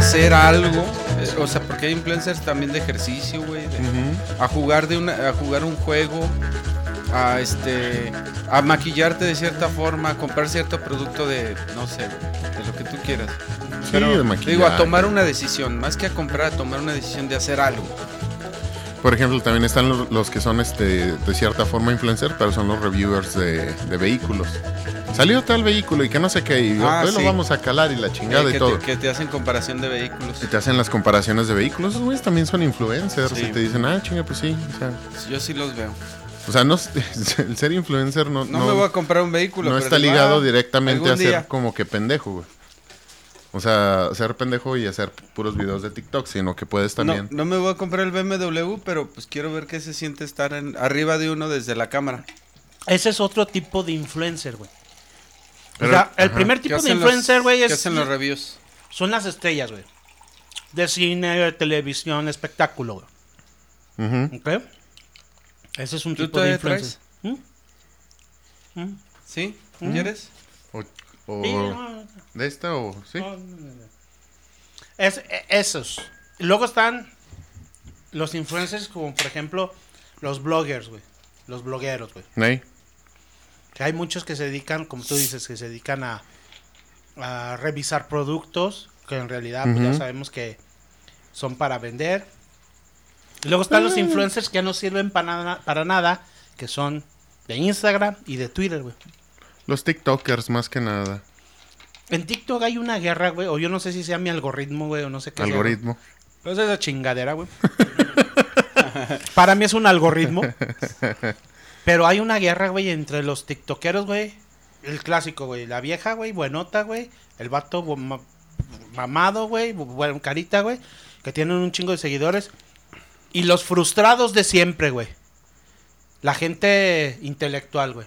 hacer algo. eh, O sea, porque hay influencers también de ejercicio, güey. de- A jugar de una, a jugar un juego, a este, a maquillarte de cierta forma, a comprar cierto producto de, no sé, de lo que tú quieras. Sí, de digo, a tomar una decisión, más que a comprar, a tomar una decisión de hacer algo. Por ejemplo, también están los, los que son este de cierta forma influencer, pero son los reviewers de, de vehículos. Salió tal vehículo y que no sé qué, y Ah, hoy sí. lo vamos a calar y la chingada Eh, y todo. te, que te hacen comparación de vehículos. Y te hacen las comparaciones de vehículos, esos güeyes también son influencers Sí. y te dicen, ah, chinga, pues sí. O sea, Yo sí los veo. o sea, no, el ser influencer no, No, no, me voy a comprar un vehículo. no pero está ligado ah, directamente a ser día. como que pendejo, güey. O sea, ser pendejo y hacer puros videos de TikTok, sino que puedes No, también. no me voy a comprar el BMW, pero pues quiero ver qué se siente estar en, arriba de uno desde la cámara. Ese es otro tipo de influencer, güey. O Pero- sea, el ajá. primer ¿Qué tipo de influencer, güey, ¿Qué es hacen los reviews? son las estrellas, güey. De cine, de televisión, espectáculo, güey. ¿Ok? Ese es un ¿Tú tipo de influencer. ¿Mm? ¿Mm? ¿Sí? Mm. ¿Quieres? O, o- Sí, no, ¿De esta o sí? no, no, no, no. Es, e- esos. Luego están los influencers como, por ejemplo, los bloggers, güey. Los blogueros, güey. Que hay muchos que se dedican, como tú dices, que se dedican a, a revisar productos, que en realidad pues, ya sabemos que son para vender. Y luego están los influencers que no sirven para nada, para nada, que son de Instagram y de Twitter, güey. Los TikTokers, más que nada. En TikTok hay una guerra, güey, o yo no sé si sea mi algoritmo, güey, o no sé qué. sea. Algoritmo. Pero esa es la chingadera, güey. Para mí es un algoritmo. Pero hay una guerra, güey, entre los tiktokeros, güey. El clásico, güey. La vieja, güey, buenota, güey. El vato ma- mamado, güey. bu- Buen carita, güey. Que tienen un chingo de seguidores. Y los frustrados de siempre, güey. La gente intelectual, güey.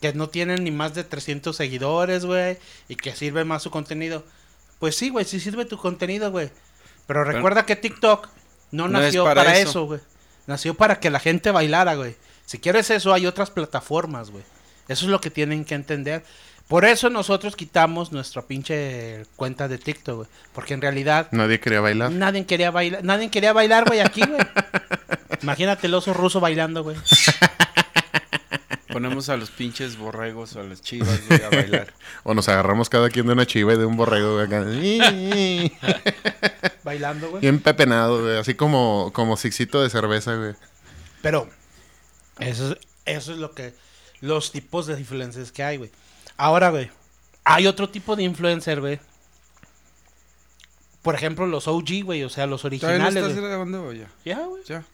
Que no tienen ni más de 300 seguidores, güey. Y que sirve más su contenido. Pues sí, güey, sí sirve tu contenido, güey. Pero recuerda que TikTok no No es nació para para, eso. eso, güey. Nació para que la gente bailara, güey. Si quieres eso, hay otras plataformas, güey. Eso es lo que tienen que entender. Por eso nosotros quitamos nuestra pinche cuenta de TikTok, güey. Porque en realidad Nadie quería bailar. nadie quería bailar, nadie quería bailar, güey, aquí, güey. Imagínate el oso ruso bailando, güey. Ponemos a los pinches borregos o a las chivas güey, a bailar. O nos agarramos cada quien de una chiva y de un borrego acá. Bailando, güey. Bien pepenado, güey. Así como, como sixito de cerveza, güey. Pero eso es, eso es lo que los tipos de influencers que hay, güey. Ahora, güey, hay otro tipo de influencer, güey. Por ejemplo, los OG, güey, o sea, los ¿Todavía no originales, estás grabando ya? Ya, güey. Ya.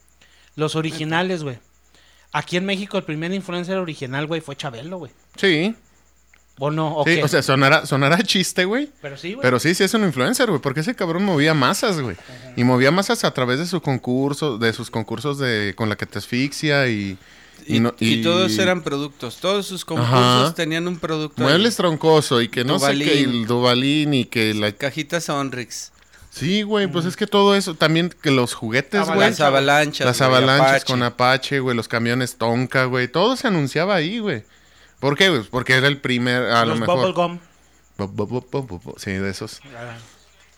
Los originales, güey. Aquí en México el primer influencer original, güey, fue Chabelo, güey. Sí. ¿O no? ¿O sí qué? o sea, sonará, sonará chiste, güey. pero sí, güey. Pero sí, sí es un influencer, güey, porque ese cabrón movía masas, güey. Y movía masas a través de su concurso, de sus concursos de con la que te asfixia y... Y, no- y todos eran productos. Todos sus concursos Ajá. tenían un producto. ahí. Muebles troncoso y que no sé Duvalín. qué, y el Duvalín y que la... Cajitas Onrix. Sí, güey, pues es que todo eso, también que los juguetes, güey. Las avalanchas. Las avalanchas Apache. con Apache, güey, los camiones Tonka, güey, todo se anunciaba ahí, güey. ¿Por qué, güey? Porque era el primer, a los lo mejor... Bubblegum. Bu- bu- bu- bu- bu- bu- Sí, de esos. Ah,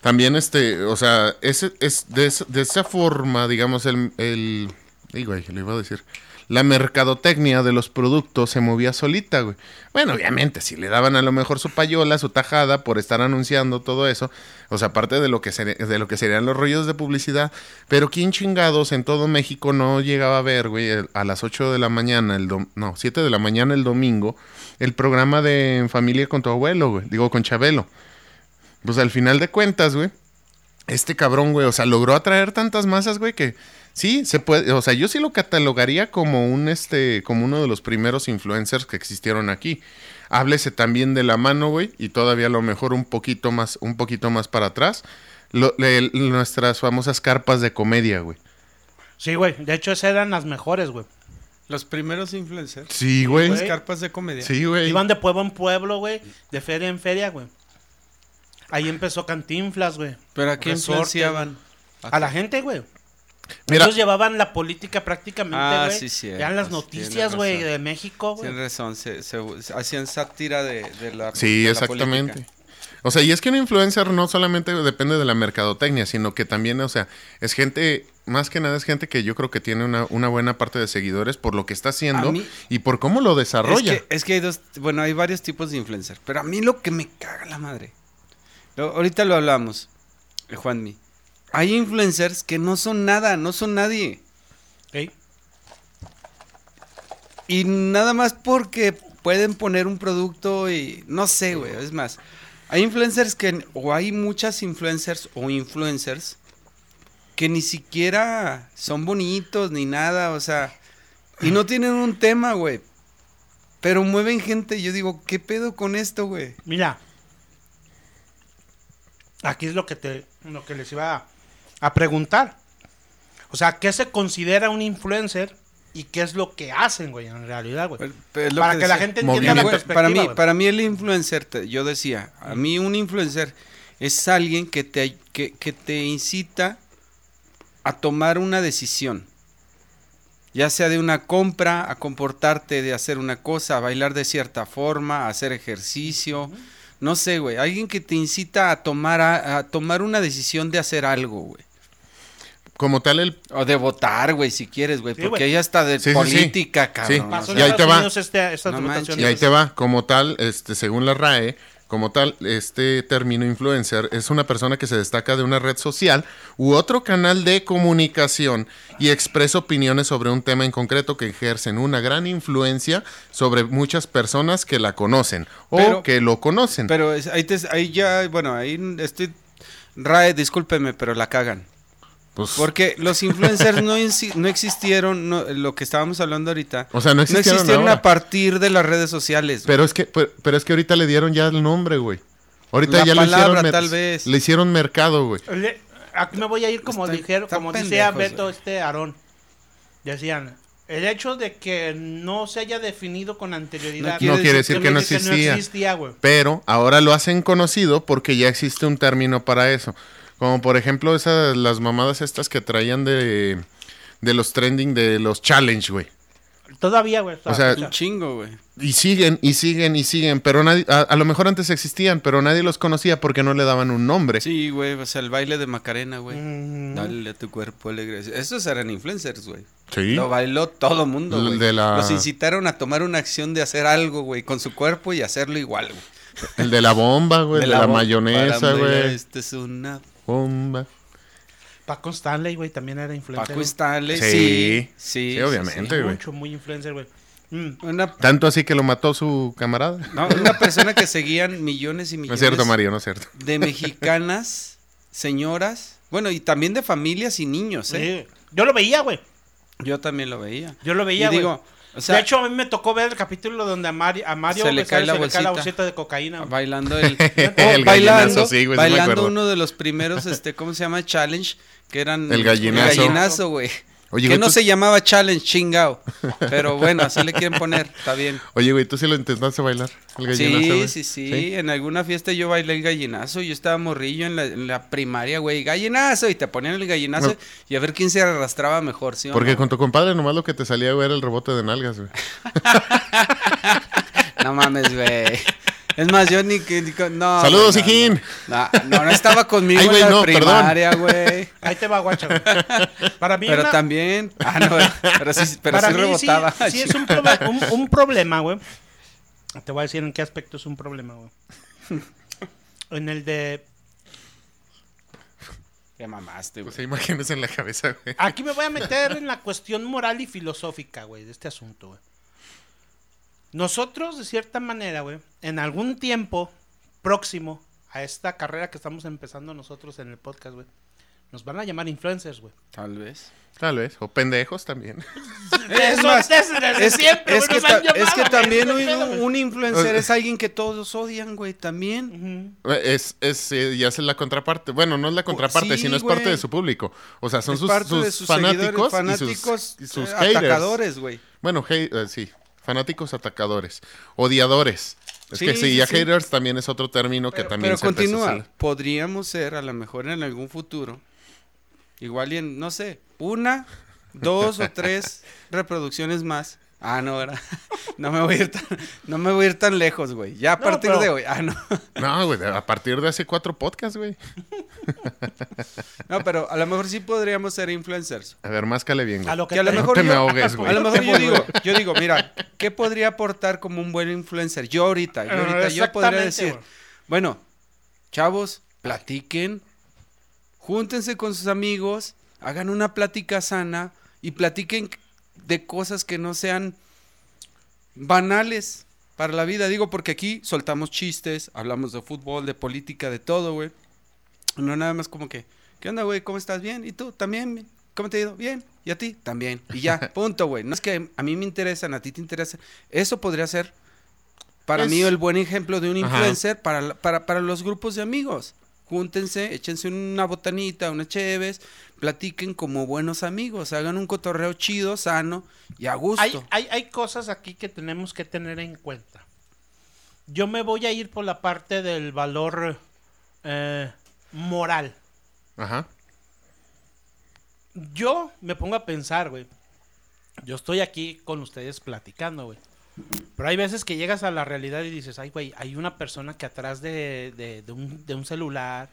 También, este, o sea, ese, es de, esa- de esa forma, digamos, el, el, ay, güey, le iba a decir, la mercadotecnia de los productos se movía solita, güey. Bueno, obviamente, si le daban a lo mejor su payola, su tajada por estar anunciando todo eso, o sea, aparte de lo que de lo que serían los rollos de publicidad, pero quién chingados en todo México no llegaba a ver, güey, a las 8 de la mañana, el dom- no, 7 de la mañana el domingo, el programa de Familia con tu abuelo, güey, digo, con Chabelo. Pues al final de cuentas, güey, este cabrón, güey, o sea, logró atraer tantas masas, güey, que sí, se puede, o sea, yo sí lo catalogaría como un, este, como uno de los primeros influencers que existieron aquí. Háblese también de la mano, güey, y todavía a lo mejor un poquito más, un poquito más para atrás, lo- le- nuestras famosas carpas de comedia, güey. Sí, güey. De hecho, esas eran las mejores, güey. Los primeros influencers. Sí, güey. güey. Carpas de comedia. Sí, güey. Iban de pueblo en pueblo, güey. De feria en feria, güey. Ahí empezó Cantinflas, güey. Pero ¿a quién Resorte, influenciaban? A la gente, güey. Mira, Ellos llevaban la política prácticamente, Ah, güey. sí, sí, Eran las noticias, güey, de México, güey. Tienes razón, se, se- hacían sátira de, de la sí, de la exactamente. política. O sea, y es que un influencer no solamente depende de la mercadotecnia, sino que también, o sea, es gente, más que nada es gente que yo creo que tiene una, una buena parte de seguidores por lo que está haciendo mí- y por cómo lo desarrolla. Es que, es que hay dos, bueno, hay varios tipos de influencer, pero a mí lo que me caga la madre. lo- ahorita lo hablamos, eh, Juanmi. Hay influencers que no son nada, no son nadie. Y nada más porque pueden poner un producto y no sé, güey, es más. Hay influencers que o hay muchas influencers o influencers que ni siquiera son bonitos ni nada, o sea, y no tienen un tema, güey. Pero mueven gente yo digo, ¿qué pedo con esto, güey? Mira. Aquí es lo que te lo que les iba a, preguntar. O sea, ¿qué se considera un influencer y qué es lo que hacen, güey, en realidad, güey? Pero- pero es lo Para que, la gente entienda la Movimiento. Güey, perspectiva. para mí, güey. para mí el influencer, te- yo decía, a mí un influencer es alguien que te, que, que te incita a tomar una decisión. Ya sea de una compra, a comportarte, de hacer una cosa, a bailar de cierta forma, a hacer ejercicio. No sé, güey. Alguien que te incita a tomar, a, a tomar una decisión de hacer algo, güey. Como tal, el, O de votar, güey, si quieres, güey. Sí, porque ahí hasta de Sí, sí, sí. política, cabrón. Sí. Pasó en Y ahí te va. Este- No manches. y ahí te va, como tal, este, según la RAE, como tal, este término influencer es una persona que se destaca de una red social u otro canal de comunicación y expresa opiniones sobre un tema en concreto que ejercen una gran influencia sobre muchas personas que la conocen o Pero- que lo conocen. Pero es- ahí, te- ahí ya, bueno, ahí estoy... Rae, discúlpeme, pero la cagan. Pues, Porque los influencers no, no existieron, no, lo que estábamos hablando ahorita. o sea, no existieron, a partir de las redes sociales. güey. Pero es que, pero, pero es que ahorita le dieron ya el nombre, güey. Ahorita La ya palabra, le hicieron mer- tal vez. Le hicieron mercado, güey. Le- aquí me voy a ir como Está- dijeron, como decía Beto güey. este Aarón. Decían, el hecho de que no se haya definido con anterioridad No No quiere decir que no existía. no existía, güey. Pero ahora lo hacen conocido porque ya existe un término para eso. Como por ejemplo esas las mamadas estas que traían de, de los trending de los challenge, güey. Todavía, güey. O sea, Un chingo, güey. Y siguen y siguen y siguen, pero nadie a, a lo mejor antes existían, pero nadie los conocía porque no le daban un nombre. Sí, güey, o sea, el baile de Macarena, güey. Mm. Dale a tu cuerpo alegre. Esos eran influencers, güey. Sí. Lo bailó todo mundo, güey. de la- Los incitaron a tomar una acción de hacer algo, güey, con su cuerpo y hacerlo igual, güey. El de la bomba, güey, el de la, mayonesa, güey. Este es una Bomba. Paco Stanley, güey, también era influencer. Paco. Stanley. Sí. Sí, sí. Sí, obviamente. sí. güey. Mucho, muy influencer, güey. Mm. Una, Tanto así que lo mató su camarada. no, una persona que seguían millones y millones No es cierto, Mario, no es cierto. de mexicanas, señoras, bueno, y también de familias y niños, ¿eh? Sí. Yo lo veía, güey. Yo también lo veía. Yo lo veía, y güey. digo, o sea, de hecho, a mí me tocó ver el capítulo donde a Mario, a Mario Se le cae la se le cae la bolsita. bolsita de cocaína. bailando el, El oh, bailando, gallinazo, sí, güey, sí me bailando acuerdo. uno de los primeros, este, ¿cómo se llama? Challenge, que eran El gallinazo. El gallinazo, güey. Oye, que güey, no tú- se llamaba challenge, chingao. Pero bueno, así le quieren poner, está bien. Oye, güey, ¿tú sí lo intentaste bailar? El gallinazo, Sí, güey? sí, sí, En alguna fiesta yo bailé el gallinazo. Yo estaba morrillo en la, en la primaria, güey. Gallinazo. Y te ponían el gallinazo No. y a ver quién se arrastraba mejor, ¿sí Porque no? con tu compadre nomás lo que te salía, güey, era el rebote de nalgas, güey. No mames, güey. Es más, yo ni que. ni no, Saludos, güey, no, hijín. No, no, no estaba conmigo Ay, güey, en la perdón. primaria, güey. Ahí te va, guacha. güey. Para mí, Pero una- también. Ah, no, pero sí, pero para sí mí rebotaba. Sí, sí es un, proble- un, un problema, güey. Te voy a decir en qué aspecto es un problema, güey. En el de... Qué mamaste, O güey. sea, imágenes en la cabeza, güey. Aquí me voy a meter en la cuestión moral y filosófica, güey, de este asunto, güey. Nosotros, de cierta manera, güey, en algún tiempo próximo a esta carrera que estamos empezando nosotros en el podcast, güey, nos van a llamar influencers, güey. Tal vez. Tal vez. O pendejos también. Es Eso más, Es, siempre, es güey, que, es también un, un influencer es alguien que todos odian, güey, también. Ujú. Es, es, eh, ya es la contraparte. Bueno, no es la contraparte, sí, sino es parte de su público. O sea, son Es sus, parte sus de sus fanáticos, seguidores, fanáticos y sus, y sus eh, haters. atacadores, güey. Bueno, hate- eh, sí. Fanáticos atacadores. Odiadores. Es Sí, que sí, ya sí. haters también es otro término que Pero, también pero se empezó a continúa. hacer. Podríamos ser, a lo mejor en algún futuro, igual y en, no sé, una, dos o tres reproducciones más Ah, no, ¿verdad? No me voy a ir tan, no me voy a ir tan lejos, güey. Ya a No, partir pero- de hoy. Ah, no. No, güey, a partir de hace cuatro podcasts, güey. No, pero a lo mejor sí podríamos ser influencers. A ver, máscale bien, A güey. lo que, Que a lo te- No mejor te me yo- ahogues, güey. A lo mejor yo digo, yo digo, mira, ¿qué podría aportar como un buen influencer? Yo ahorita, yo Ah, ahorita, yo podría decir, güey. bueno, chavos, platiquen, júntense con sus amigos, hagan una plática sana y platiquen de cosas que no sean banales para la vida. Digo, porque aquí soltamos chistes, hablamos de fútbol, de política, de todo, güey. No nada más como que, ¿qué onda, güey? ¿Cómo estás? Bien. ¿Y tú? ¿También? ¿Cómo te ha ido? Bien. ¿Y a ti? También. Y ya, punto, güey. No es que a mí me interesan, a ti te interesa. Eso podría ser, para Es- mí, el buen ejemplo de un influencer para, para, para los grupos de amigos. Júntense, échense una botanita, unas cheves, platiquen como buenos amigos, hagan un cotorreo chido, sano y a gusto. hay, hay, hay cosas aquí que tenemos que tener en cuenta. Yo me voy a ir por la parte del valor eh, moral. Ajá. Yo me pongo a pensar, güey. Yo estoy aquí con ustedes platicando, güey. Pero hay veces que llegas a la realidad y dices, ay, güey, hay una persona que atrás de, de- de un, de un celular,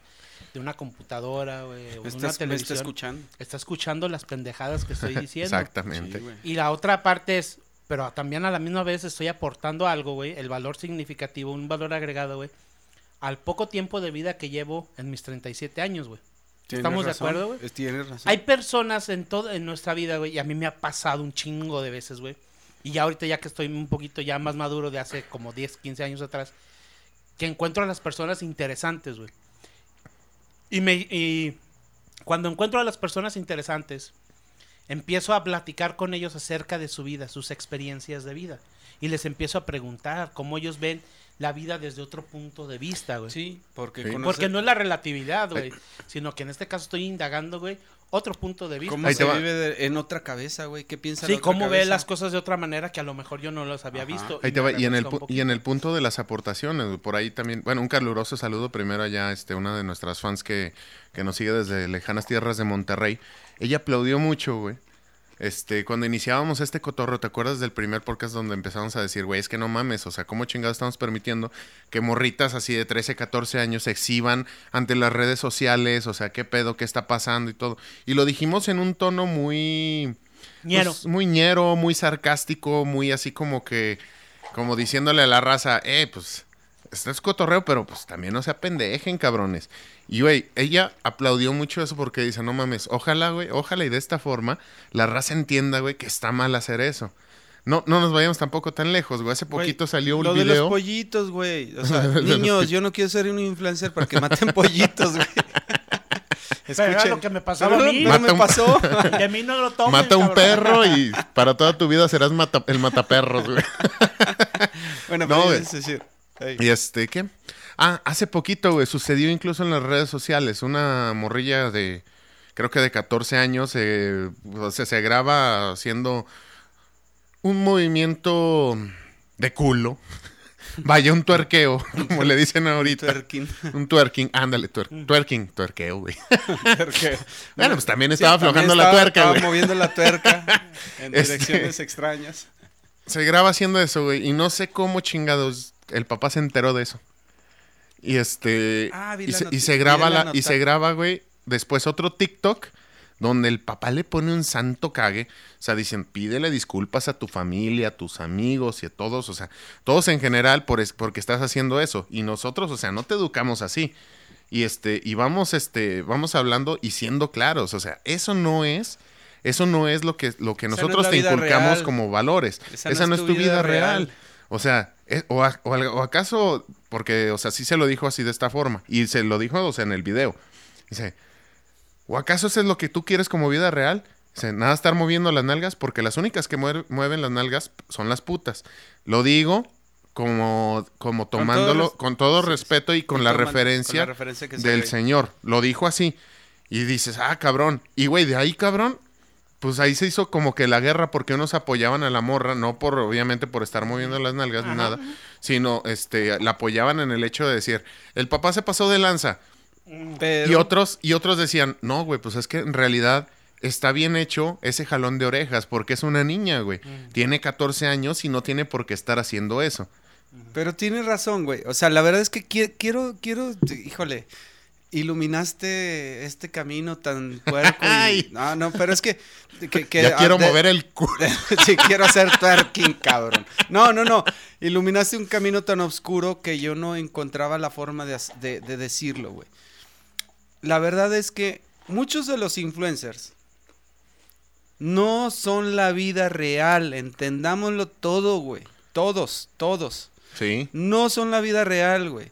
de una computadora, güey, o de una Estás- me está televisión, escuchando. está escuchando las pendejadas que estoy diciendo. Exactamente. Sí. Y la otra parte es, pero también a la misma vez estoy aportando algo, güey, el valor significativo, un valor agregado, güey, al poco tiempo de vida que llevo en mis 37 años, güey. ¿Estamos de acuerdo, güey? es- Tienes razón. Hay personas en todo en nuestra vida, güey, y a mí me ha pasado un chingo de veces, güey. Y ya ahorita ya que estoy un poquito ya más maduro de hace como 10, 15 años atrás, que encuentro a las personas interesantes, güey. Y me y cuando encuentro a las personas interesantes, empiezo a platicar con ellos acerca de su vida, sus experiencias de vida. Y les empiezo a preguntar cómo ellos ven la vida desde otro punto de vista, güey. Sí, porque Sí. conoce- Porque no es la relatividad, güey. Sino que en este caso estoy indagando, güey, otro punto de vista. cómo Ahí se te va. vive de- en otra cabeza, güey. ¿Qué piensa Sí, la otra cómo ve las cosas de otra manera que a lo mejor yo no los había Ajá. visto. Ahí te me va. Y en, el, y en el punto de las aportaciones, güey, por ahí también, bueno, un caluroso saludo primero allá, este, una de nuestras fans que, que nos sigue desde lejanas tierras de Monterrey. Ella aplaudió mucho, güey. Este, cuando iniciábamos este cotorro, ¿te acuerdas del primer podcast donde empezamos a decir, güey, es que no mames, o sea, ¿cómo chingados estamos permitiendo que morritas así de 13, 14 años se exhiban ante las redes sociales? O sea, ¿qué pedo? ¿Qué está pasando? Y todo. Y lo dijimos en un tono muy... Ñero. pues, muy ñero, muy sarcástico, muy así como que, como diciéndole a la raza, eh, pues, esto es cotorreo, pero pues también no se apendejen, cabrones. Y, güey, ella aplaudió mucho eso porque dice, no mames, ojalá, güey, ojalá y de esta forma la raza entienda, güey, que está mal hacer eso. No, no nos vayamos tampoco tan lejos, güey. Hace Güey, poquito salió un Lo de video. los pollitos, güey. O sea, De niños, yo no quiero ser un influencer para que maten pollitos, güey. Era lo que me pasaba Pero a mí. no me un- pasó. Que a mí no lo tomen, Mata un cabrón. perro y para toda tu vida serás mata- el mataperros, güey. bueno, No, pero es decir, Y este, ¿qué? Ah, hace poquito, güey, sucedió incluso en las redes sociales. Una morrilla de, creo que de 14 años, eh, o sea, se graba haciendo un movimiento de culo. Vaya, un tuerqueo, como le dicen ahorita. Twerking. Un twerking, ándale, tuer- twerking, tuerqueo, güey. Bueno, pues también Sí, estaba también aflojando la tuerca, estaba güey. moviendo la tuerca en Este- direcciones extrañas. Se graba haciendo eso, güey. Y no sé cómo chingados el papá se enteró de eso. Y este. Ah, y, se, y graba la la, y se graba, güey. Después otro TikTok donde el papá le pone un santo cague. O sea, dicen, pídele disculpas a tu familia, a tus amigos y a todos. O sea, todos en general por es- porque estás haciendo eso. Y nosotros, o sea, no te educamos así. Y este, y vamos, este, vamos hablando y siendo claros. O sea, eso no es. Eso no es lo que, lo que no nosotros te inculcamos real. como valores. Esa, no es tu vida, real. O sea, es- o, a- o al- o acaso, porque, o sea, sí se lo dijo así de esta forma. Y se lo dijo, o sea, en el video. Dice, ¿o acaso eso es lo que tú quieres como vida real? Dice, nada estar moviendo las nalgas, porque las únicas que muer- mueven las nalgas son las putas. Lo digo como, como todo tomándolo con todo sí, respeto y con la toman- referencia con la referencia que se del ve. Señor. Lo dijo así. Y dices, ah, cabrón. Y güey, de ahí, cabrón, pues ahí se hizo como que la guerra porque unos apoyaban a la morra, no por, obviamente, por estar moviendo las nalgas ni nada, sino, este, la apoyaban en el hecho de decir, el papá se pasó de lanza. Pero, Y otros, y otros decían, no, güey, pues es que en realidad está bien hecho ese jalón de orejas, porque es una niña, güey. Mm. Tiene 14 años y no tiene por qué estar haciendo eso. Pero tienes razón, güey. O sea, la verdad es que qui- quiero, quiero, híjole, iluminaste este camino tan puerco. y- Ay. no, no, pero es que... que- que- ya quiero de- mover el culo. sí, quiero hacer twerking, cabrón. No, no, no. Iluminaste un camino tan oscuro que yo no encontraba la forma de- de decirlo, güey. La verdad es que muchos de los influencers no son la vida real. Entendámoslo todo, güey. Todos, todos. Sí. No son la vida real, güey.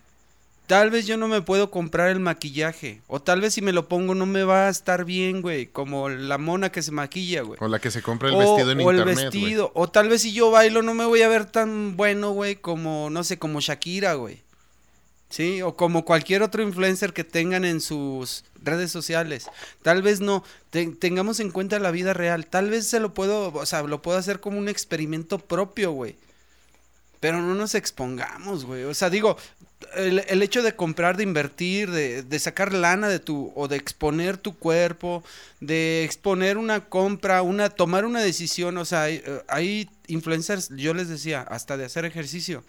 Tal vez yo no me puedo comprar el maquillaje. O tal vez si me lo pongo no me va a estar bien, güey. Como la mona que se maquilla, güey. O la que se compra el O- vestido en o el internet, güey. vestido. O tal vez si yo bailo no me voy a ver tan bueno, güey, como, no sé, como Shakira, güey. Sí, o como cualquier otro influencer que tengan en sus redes sociales. Tal vez no, te- tengamos en cuenta la vida real. Tal vez se lo puedo, o sea, lo puedo hacer como un experimento propio, güey. Pero no nos expongamos, güey. O sea, digo, el, el hecho de comprar, de invertir, de, de sacar lana de tu, o de exponer tu cuerpo, de exponer una compra, una, tomar una decisión, o sea, hay, eh, hay influencers, yo les decía, hasta de hacer ejercicio.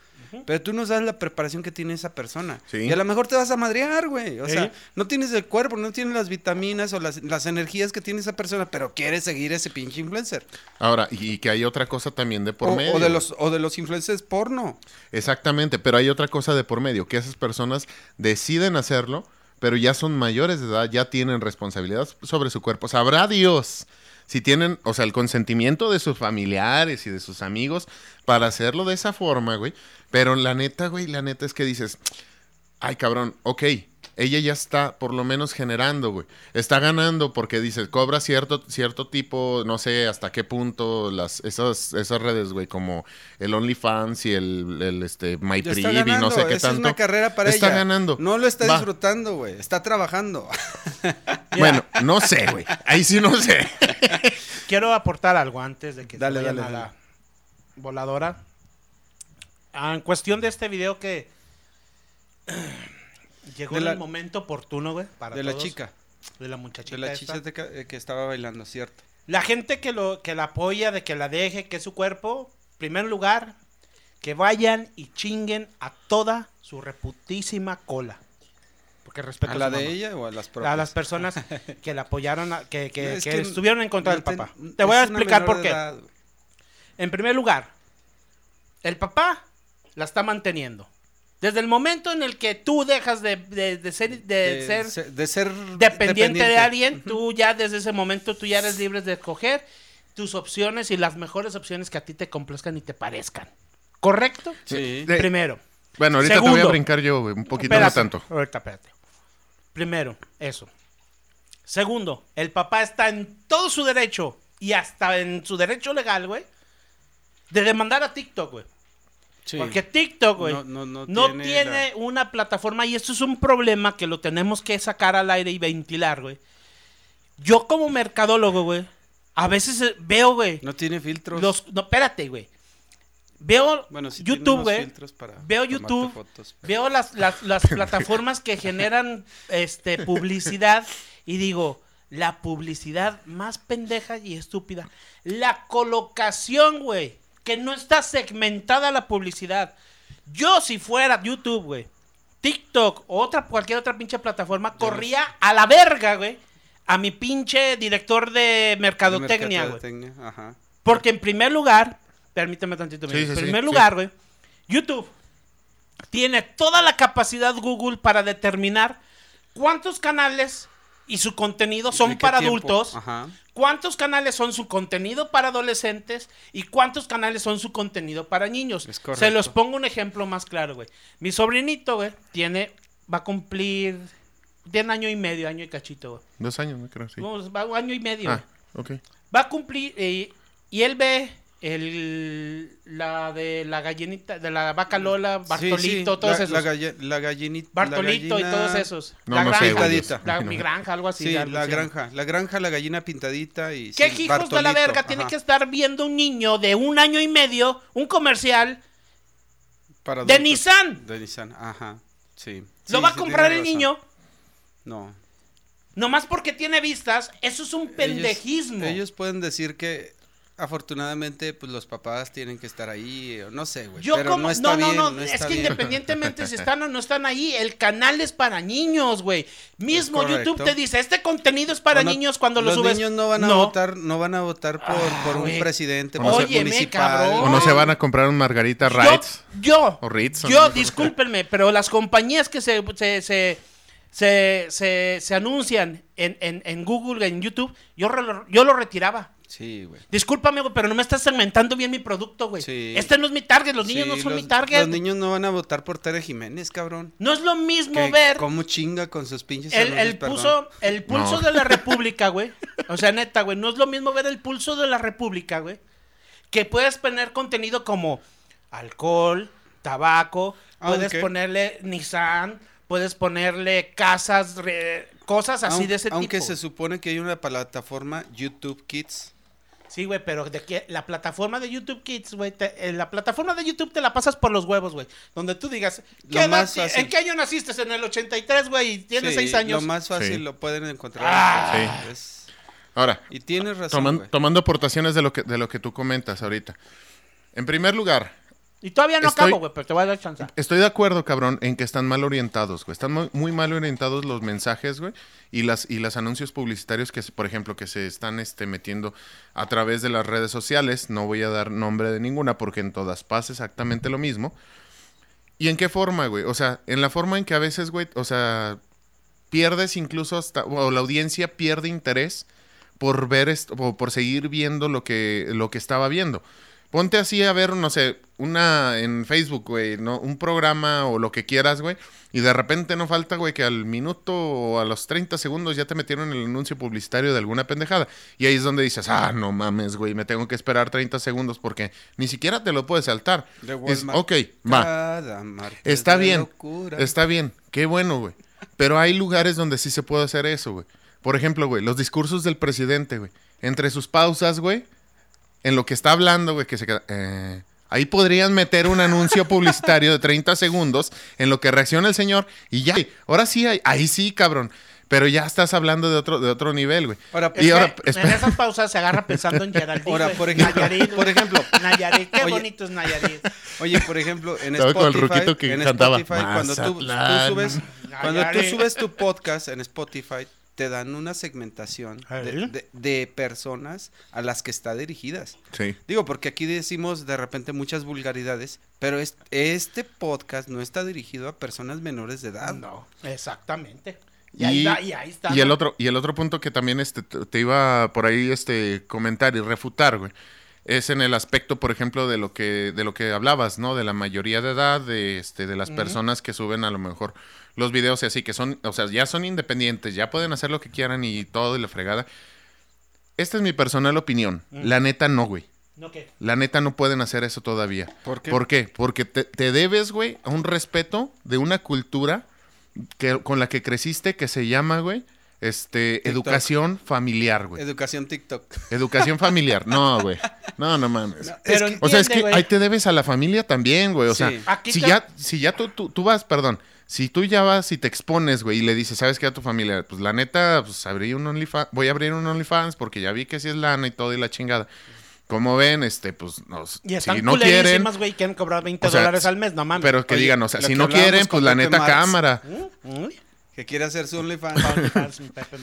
Pero tú no sabes la preparación que tiene esa persona. Sí. Y a lo mejor te vas a madrear, güey. O sea, no tienes el cuerpo, no tienes las vitaminas o las, las energías que tiene esa persona, pero quieres seguir ese pinche influencer. Ahora, y que hay otra cosa también de por o, medio. o de los, o de los influencers porno. Exactamente, pero hay otra cosa de por medio, que esas personas deciden hacerlo, pero ya son mayores de edad, ya tienen responsabilidad sobre su cuerpo. Sabrá Dios si tienen, o sea, el consentimiento de sus familiares y de sus amigos para hacerlo de esa forma, güey. Pero la neta, güey, la neta es que dices, ay cabrón, ok, ella ya está por lo menos generando, güey. Está ganando porque dices, cobra cierto, cierto tipo, no sé hasta qué punto las, esas, esas redes, güey, como el OnlyFans y el, el este, MyPriv y no sé qué esa tanto. es una carrera para está ella. ganando. No lo está Va. disfrutando, güey. Está trabajando. Bueno, no sé, güey. Ahí sí no sé. Quiero aportar algo antes de que se Dale, dale, a dale. la voladora. Ah, en cuestión de este video que llegó De en la- el momento oportuno, güey, para de la chica. de la muchachita. De la esta. chicha de ca- eh, que estaba bailando, cierto. La gente que lo que la apoya de que la deje, que es su cuerpo, primer lugar, que vayan y chinguen a toda su reputísima cola. Porque respeto ¿A la de ella o a las propias? A las personas que la apoyaron, a- que, que- Es que que estuvieron en contra del ten- papá. Te voy a explicar por qué. edad. En primer lugar, el papá la está manteniendo. Desde el momento en el que tú dejas de, de- de ser, de de, ser se- de ser dependiente de alguien, tú ya desde ese momento tú ya eres libre de escoger tus opciones y las mejores opciones que a ti te complazcan y te parezcan. ¿Correcto? Sí. De- Primero. Bueno, ahorita te voy a brincar yo, güey. Un poquito, Espérate, no tanto. Ahorita, espérate. Primero, eso. Segundo, el papá está en todo su derecho y hasta en su derecho legal, güey, de demandar a TikTok, güey. Sí. Porque TikTok, güey, No- no- no no, tiene tiene, la- una plataforma y esto es un problema que lo tenemos que sacar al aire y ventilar, güey. Yo como mercadólogo, güey, a veces eh, veo, güey, No tiene filtros. los... No, espérate, güey. Veo bueno, sí tiene YouTube, güey. Veo YouTube. fotos. Veo las, las, las plataformas que generan este publicidad y digo, la publicidad más pendeja y estúpida. La colocación, güey. Que no está segmentada la publicidad. Yo si fuera YouTube, güey. TikTok o otra, cualquier otra pinche plataforma, corría a la verga, güey. A mi pinche director de mercadotecnia, güey. Porque en primer lugar, permíteme tantito, Sí, en primer sí. lugar, güey, YouTube tiene toda la capacidad Google para determinar cuántos canales y su contenido ¿De son para tiempo? adultos, Ajá. Cuántos canales son su contenido para adolescentes y cuántos canales son su contenido para niños. Es Se los pongo un ejemplo más claro, güey. Mi sobrinito, güey, tiene, va a cumplir, tiene año y medio, año y cachito, güey. Dos años, no creo, sí. Vamos, va año y medio. Ah, ok. Va a cumplir eh, y él ve el la de la gallinita de la vaca Lola, Bartolito, Sí, sí, todos la, esos. La, galle- la gallinita. Bartolito y todos esos. No, la no sé, granja, güey. la- mi granja, algo así. Sí, algo la así. granja. La granja, la gallina pintadita y. ¿Qué sí, hijos de la verga tiene que estar viendo un niño de un año y medio, un comercial para de. Nissan? De Nissan, ajá. Sí. Lo Sí, va a comprar el razón. niño No. Nomás porque tiene vistas, eso es un Ellos- pendejismo. Ellos, pueden decir que afortunadamente pues los papás tienen que estar ahí, no sé, güey. Yo pero como, no no, está no, bien, no, no es que bien. independientemente si están o no están ahí, el canal es para niños, güey. Mismo. YouTube te dice, este contenido es para no- niños cuando lo los subes. niños no van a No. votar, no van a votar por, por un presidente O no se- por Óyeme, cabrón. O no se van a comprar un Margarita Yo, Rights. yo, O Ritz, yo, ¿no? discúlpenme, pero las compañías que se, se, se, se, se- se anuncian en, en, en Google, en YouTube, yo, re- yo lo retiraba. Sí, güey. Discúlpame, güey, pero no me estás segmentando bien mi producto, güey. Sí. Este no es mi target, los niños Sí, no son los, mi target. Los niños no van a votar por Tere Jiménez, cabrón. No es lo mismo Que ver cómo chinga con sus pinches el, pulso, el pulso No. de la República, güey. O sea, neta, güey, no es lo mismo ver el pulso de la República, güey. Que puedes poner contenido como alcohol, tabaco, puedes Aunque- ponerle Nissan, puedes ponerle casas, re- cosas así de ese Aunque tipo. se supone que hay una plataforma YouTube Kids. Sí, güey, pero de que la plataforma de YouTube Kids, güey, te- eh, la plataforma de YouTube te la pasas por los huevos, güey. Donde tú digas, Lo ¿qué edad más ti- fácil. ¿en qué año naciste? En el 83, güey, y tienes Sí, 6 años. Lo más fácil Sí. lo pueden encontrar. Ah. Es- Ahora, Y tienes razón, toman- güey. tomando aportaciones de lo, que, de lo que tú comentas ahorita. En primer lugar, Y todavía no Estoy- acabo, güey, pero te voy a dar chance. Estoy de acuerdo, cabrón, en que están mal orientados, güey. Están muy, mal orientados los mensajes, güey. Y las, y los anuncios publicitarios que, por ejemplo, que se están este, metiendo a través de las redes sociales. No voy a dar nombre de ninguna porque en todas pasa exactamente lo mismo. ¿Y en qué forma, güey? O sea, en la forma en que a veces, güey, o sea, pierdes incluso hasta, o la audiencia pierde interés por ver esto, o por seguir viendo lo que, lo que estaba viendo. Ponte así a ver, no sé, una en Facebook, güey, ¿no? Un programa o lo que quieras, güey. Y de repente no falta, güey, que al minuto o a los 30 segundos ya te metieron el anuncio publicitario de alguna pendejada. Y ahí es donde dices, ah, no mames, güey, me tengo que esperar 30 segundos porque ni siquiera te lo puedes saltar. De Es, ok, va. Está bien, locura. está bien, qué bueno, güey. Pero hay lugares donde sí se puede hacer eso, güey. Por ejemplo, güey, los discursos del presidente, güey. Entre sus pausas, güey, en lo que está hablando, güey, que se queda... eh, ahí podrían meter un anuncio publicitario de 30 segundos en lo que reacciona el señor y ya. Ahora sí, ahí, ahí sí, cabrón. Pero ya estás hablando de otro, de otro nivel, güey. Ahora, Y que ahora, en esas pausas se agarra pensando en Geraldine. Ahora, por ejemplo- Nayarit, por ejemplo. Nayarit, qué Oye. bonito es Nayarit. Oye, por ejemplo, en Estaba con el Spotify, ruquito que en cantaba, Spotify, cuando tú, subes, cuando tú subes tu podcast en Spotify, te dan una segmentación de, de- de personas a las que está dirigidas. Sí. Digo, porque aquí decimos de repente muchas vulgaridades, pero es- este podcast no está dirigido a personas menores de edad. No, exactamente. Y, Y, ahí, y ahí está. y el otro y el otro punto que también este, te te iba por ahí este comentar y refutar, güey, es en el aspecto, por ejemplo, de lo que de lo que hablabas, ¿no? De la mayoría de edad, de este de las personas que suben a lo mejor los videos y así que son, o sea, ya son independientes, ya pueden hacer lo que quieran y todo y la fregada. Esta es mi personal opinión. La neta no, güey. ¿No qué? La neta no pueden hacer eso todavía. ¿Por qué? ¿Por qué? Porque te, te debes, güey, a un respeto de una cultura que, con la que creciste que se llama, güey, este, TikTok. educación familiar, güey. Educación TikTok. Educación familiar. No, güey. No, no mames. Pero Es que- o sea, es que entiende, güey. ahí te debes a la familia también, güey. O sea. Aquí si te- ya, si ya tú, tú, tú vas, perdón, si tú ya vas y te expones, güey, y le dices, ¿sabes qué a tu familia? Pues la neta, pues abrí un OnlyFans, voy a abrir un OnlyFans porque ya vi que sí es lana y todo y la chingada. Como ven, este, pues, no, Y están si no quieren, güey, quieren cobrar 20 O sea, dólares al mes, no mames. pero que Oye, digan, o sea, si no quieren, pues la neta Marx. cámara. Uy, Que quiere hacer su OnlyFans.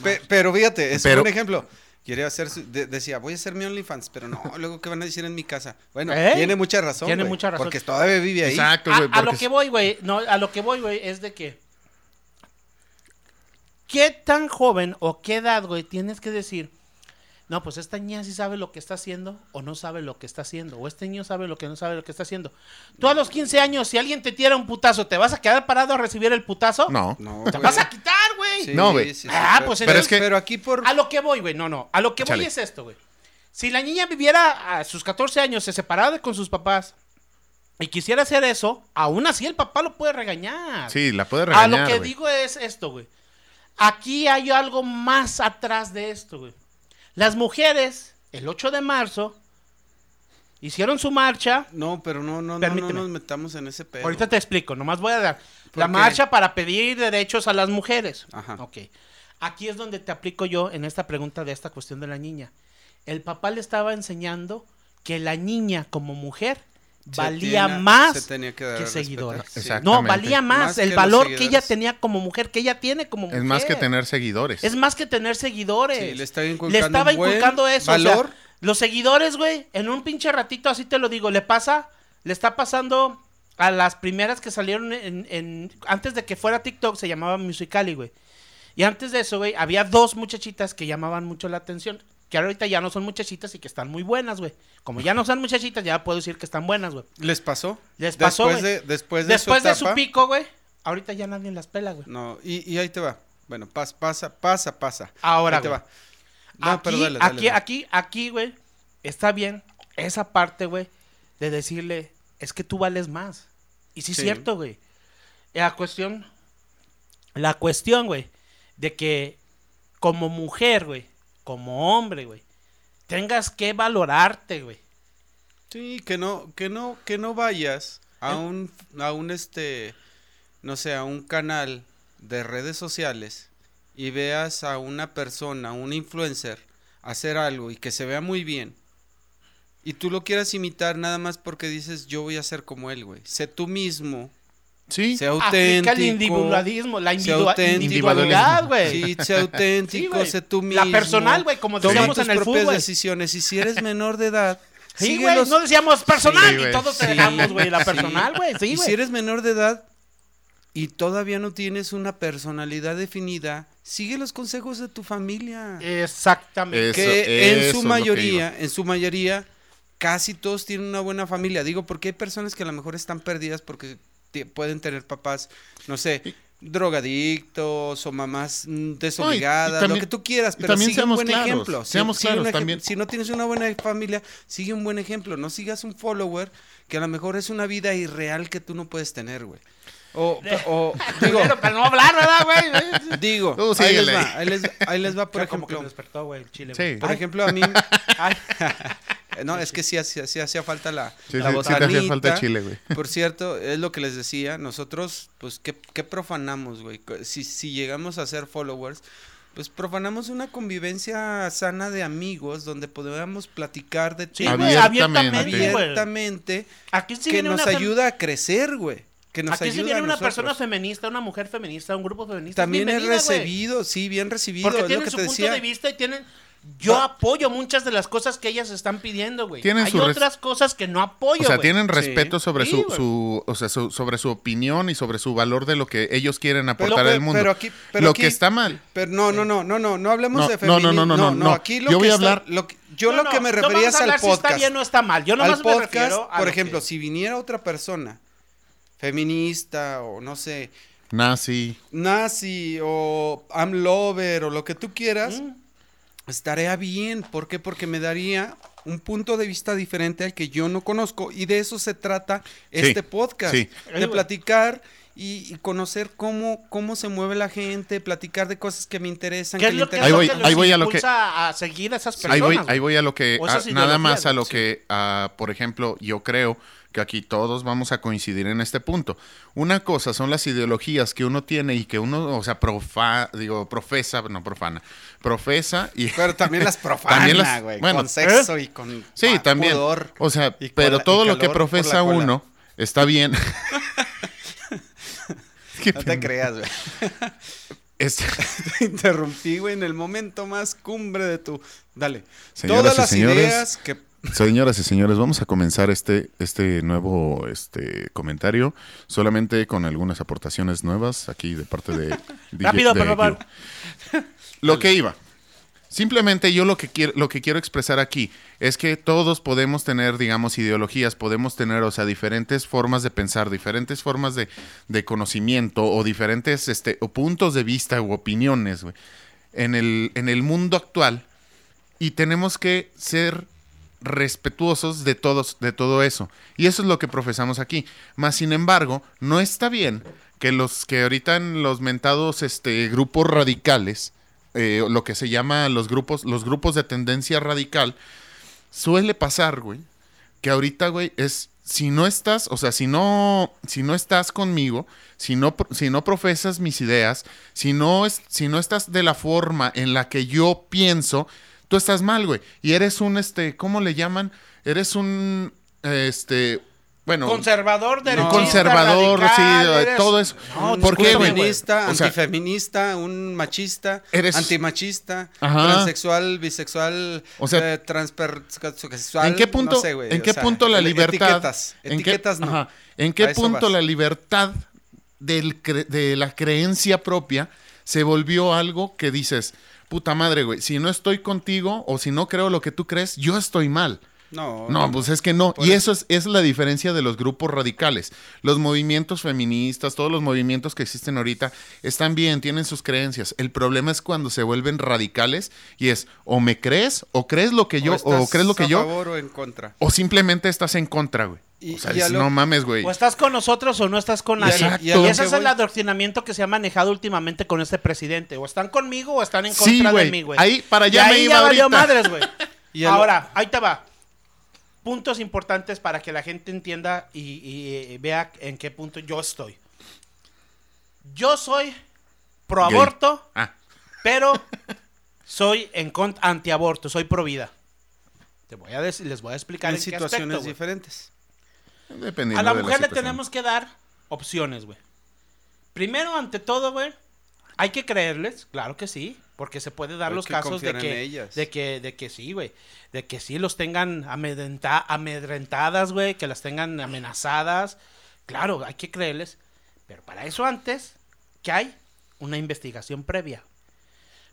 Pe- pero fíjate, es Pero- un ejemplo. Quiere hacer su- de- decía, voy a hacer mi OnlyFans, pero no, luego qué van a decir en mi casa. Bueno, ¿Eh? tiene mucha razón. Tiene mucha razón. Porque todavía vive ahí. Exacto, a, güey. a lo porque que voy, güey, no, a lo que voy, güey, es de que ¿qué tan joven o qué edad, güey, tienes que decir? No, pues esta niña sí sabe lo que está haciendo o no sabe lo que está haciendo, o este niño sabe lo que no sabe lo que está haciendo. Tú a los 15 años, si alguien te tira un putazo, ¿te vas a quedar parado a recibir el putazo? No. No, Te güey. vas a quitar, güey. Sí, No, güey. sí, sí, Ah, pero- pues pero, entonces- es que, pero aquí por. A lo que voy, güey, no, no. A lo que voy es esto, güey. Si la niña viviera a sus 14 años, se separara con sus papás y quisiera hacer eso, aún así el papá lo puede regañar. Sí, la puede a regañar, lo que digo es esto, güey. Aquí hay algo más atrás de esto, güey. Las mujeres, el 8 de marzo, hicieron su marcha. No, pero no, no, no, nos metamos en ese pedo. Ahorita te explico, nomás voy a dar ¿Por la qué? marcha para pedir derechos a las mujeres. Ajá. Ok. Aquí es donde te aplico yo en esta pregunta de esta cuestión de la niña. El papá le estaba enseñando que la niña como mujer valía tiene- más se tenía que que seguidores. No, valía más, Más el que valor que ella tenía como mujer, que ella tiene como mujer. Es más que tener seguidores. Es más que tener seguidores. Sí, le estaba Le inculcando estaba eso. o sea, valor. los seguidores, güey, en un pinche ratito, así te lo digo, le pasa, le está pasando a las primeras que salieron en, en- antes de que fuera TikTok, se llamaba Musicali, güey. Y antes de eso, güey, había dos muchachitas que llamaban mucho la atención. Que ahorita ya no son muchachitas y que están muy buenas, güey. Como ya no son muchachitas, ya puedo decir que están buenas, güey. ¿Les pasó? Les pasó, Después güey. de, después de Después su de su pico, güey, ahorita ya nadie las pela, güey. No, y, y ahí te va. Bueno, pasa, pasa, pasa, pasa. Ahora, Ahí te güey. va. No, aquí, pero dale, dale, aquí, dale. aquí, aquí, güey, está bien esa parte, güey, de decirle, es que tú vales más. Y sí, es Sí. cierto, güey. La cuestión, la cuestión, güey, de que como mujer, güey, como hombre, güey, tengas que valorarte, güey. Sí, que no, que no, que no vayas a ¿Eh? un, a un este, no sé, a un canal de redes sociales y veas a una persona, un influencer, hacer algo y que se vea muy bien. Y tú lo quieras imitar nada más porque dices, yo voy a ser como él, güey. Sé tú mismo, Sí. Aplica auténtico. el individualismo, la individua- individualidad, güey. Sí, sé auténtico, sé tú mismo. La personal, güey, como decíamos en el propias fútbol. decisiones. Y si eres menor de edad, Sí, güey, los- no decíamos personal Sí, y todos te Sí, dejamos, güey, la sí. personal, güey. Sí, y güey. si eres menor de edad y todavía no tienes una personalidad definida, sigue los consejos de tu familia. Exactamente. Eso, que en su que mayoría, en su mayoría, casi todos tienen una buena familia. Digo, porque hay personas que a lo mejor están perdidas porque pueden tener papás, no sé, drogadictos o mamás mm, desobligadas, también- lo que tú quieras, pero también sigue un buen claros, ejemplo. Si- seamos sigue un claros ejem- también. Si no tienes una buena familia, sigue un buen ejemplo. No sigas un follower que a lo mejor es una vida irreal que tú no puedes tener, güey. O, o digo, Pero para no hablar, ¿verdad, güey? digo, ahí les va, ahí les, ahí les va, por como que ejemplo. me despertó, güey, el chile. Sí. Por Ay, ejemplo, a mí. ay. No, es que sí, hacía- sí hacía falta la, Sí, la sí, sí te hacía botanita. falta chile, güey. Por cierto, es lo que les decía, nosotros, pues, ¿qué, qué profanamos, güey? Si, si llegamos a ser followers, pues profanamos una convivencia sana de amigos donde podamos platicar de Sí, temas güey, Abiertamente. abiertamente, Aquí sí que viene nos ayuda a crecer, güey. Que nos Aquí sí ayuda viene a una persona feminista, una mujer feminista, un grupo feminista. También es recibido, sí, bien recibido, Porque es lo tienen que su te punto decía. de vista y tienen... Yo apoyo muchas de las cosas que ellas están pidiendo, güey. Tienen Hay otras cosas que no apoyo, O sea, güey. tienen Sí. respeto sobre Sí, su, güey. su, o sea, su- sobre su opinión y sobre su valor de lo que ellos quieren aportar al mundo. pero aquí, pero lo aquí- que está mal. Pero no, no, no, no, no, no hablemos No, de no, feminismo. no, no, no, no, no. aquí lo Yo que voy a está- hablar- lo que- yo No, lo que no, me no vamos refería es al hablar si está podcast. bien o está mal. Yo nomás al me podcast, refiero a por lo ejemplo, que- si viniera otra persona feminista o no sé, Nazi. nazi o amlover o lo que tú quieras, Mm. Estaría bien. ¿Por qué? Porque me daría un punto de vista diferente al que yo no conozco y de eso se trata este podcast, sí. de platicar y, y conocer cómo, cómo se mueve la gente, platicar de cosas que me interesan, ¿Qué que es le lo que, interesan. Ahí voy- que ahí voy a lo que- a seguir a esas personas? Ahí voy, ahí voy a lo que, a- nada más a lo sí. que, a, por ejemplo, yo creo que aquí todos vamos a coincidir en este punto. Una cosa son las ideologías que uno tiene y que uno, o sea, profa, digo, profesa, no profana, profesa y... Pero también las profana, güey, bueno, con sexo y con Sí, ah, también. pudor. O sea, y pero cola- y todo lo que profesa uno está bien. No te creas, güey. Es- Te interrumpí, güey, en el momento más cumbre de tu... Dale. Señoras Todas las señores, ideas que... Señoras y señores, vamos a comenzar este, este nuevo este, comentario, solamente con algunas aportaciones nuevas aquí de parte de... DJ Rápido, de por favor. Lo que iba. Simplemente yo lo que quiero, lo que quiero expresar aquí es que todos podemos tener, digamos, ideologías, podemos tener, o sea, diferentes formas de pensar, diferentes formas de, de conocimiento o diferentes este, o puntos de vista u opiniones en, el, en el mundo actual y tenemos que ser respetuosos de todos de todo eso. Y eso es lo que profesamos aquí. Más sin embargo no está bien que los que ahorita en los mentados este grupos radicales eh, lo que se llama los grupos los grupos de tendencia radical suele pasar güey que ahorita güey es si no estás, o sea, si no, si no estás conmigo, si no, si no profesas mis ideas, si no, si no estás de la forma en la que yo pienso, tú estás mal, güey. Y eres un, este, ¿cómo le llaman? Eres un, este, bueno, Conservador, un derechista, conservador, radical, sí, eres- todo eso. No, ¿Por qué, güey? feminista, O sea, antifeminista, un machista, Eres- antimachista, Ajá. transexual, bisexual, O sea, eh, transpersexual. ¿En qué punto, no sé, güey, ¿en qué sea, punto la libertad? Etiquetas, ¿en qué- etiquetas no. ajá, ¿En A qué punto vas. la libertad del cre- de la creencia propia se volvió algo que dices, puta madre, güey, si no estoy contigo o si no creo lo que tú crees, yo estoy mal. No, No, pues es que no. Y eso- es, es la diferencia de los grupos radicales. Los movimientos feministas, todos los movimientos que existen ahorita, están bien, tienen sus creencias. El problema es cuando se vuelven radicales y es o me crees, o crees lo que yo, o, estás crees lo que a yo, favor o en contra. o simplemente estás en contra, güey. Y- o sea, y a dices, lo- no mames, güey. O estás con nosotros o no estás con nadie. Exacto. Y, ese es el adoctrinamiento que se ha manejado últimamente con este presidente. O están conmigo o están en contra de mí, güey. Ahí, para allá Y me ahí iba ya valió ahorita. madres, güey. Y a lo- Ahora, ahí te va. Puntos importantes para que la gente entienda y, y, eh, vea en qué punto yo estoy. Yo soy pro aborto, Ah, pero soy en contra antiaborto, soy pro vida. Te voy a decir, les voy a explicar en en, qué situaciones aspecto, güey. diferentes. dependiendo A la de mujer le tenemos que dar opciones, güey. Primero, ante todo, güey, hay que creerles, claro que sí, porque se puede dar Hay los que casos de que, de que, de que sí, güey, de que sí los tengan amedrenta- amedrentadas, güey, que las tengan amenazadas. Claro, hay que creerles, pero para eso antes, ¿qué hay? Una investigación previa.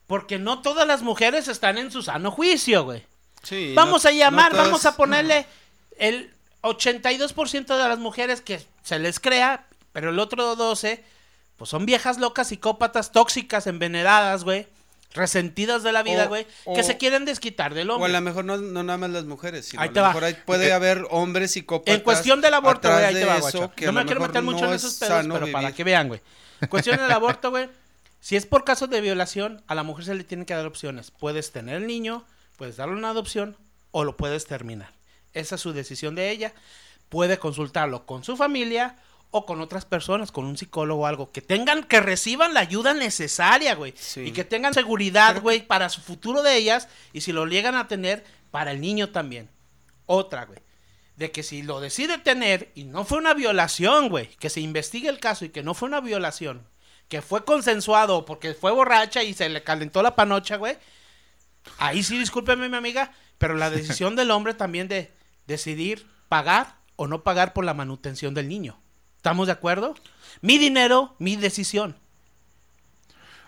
Porque no todas las mujeres están en su sano juicio, güey. Sí, Vamos no- a llamar, no todas- vamos a ponerle el 82% de las mujeres que se les crea, pero el otro 12, pues son viejas locas, psicópatas, tóxicas, envenenadas, güey. Resentidas de la vida, güey. Que se quieren desquitar del O a hombre. lo mejor no, no nada más las mujeres, sino Ahí a te lo va. mejor hay- puede Eh, haber hombres psicópatas. En cuestión del aborto, güey, ahí te va, guacho. a No lo me quiero meter mucho no en es esos pedos, pero para que vean, güey. En cuestión del aborto, güey. Si es por caso de violación, a la mujer se le tienen que dar opciones. Puedes tener el niño, puedes darle una adopción o lo puedes terminar. Esa es su decisión de ella. Puede consultarlo con su familia o con otras personas, con un psicólogo o algo. Que tengan, que reciban la ayuda necesaria, güey. Sí. Y que tengan seguridad, güey, para su futuro de ellas. Y si lo llegan a tener, para el niño también. Otra, güey. De que si lo decide tener y no fue una violación, güey, que se investigue el caso y que no fue una violación, que fue consensuado porque fue borracha y se le calentó la panocha, güey. Ahí sí, discúlpeme, mi amiga, pero la decisión del hombre también de decidir pagar o no pagar por la manutención del niño. ¿Estamos de acuerdo? Mi dinero, mi decisión.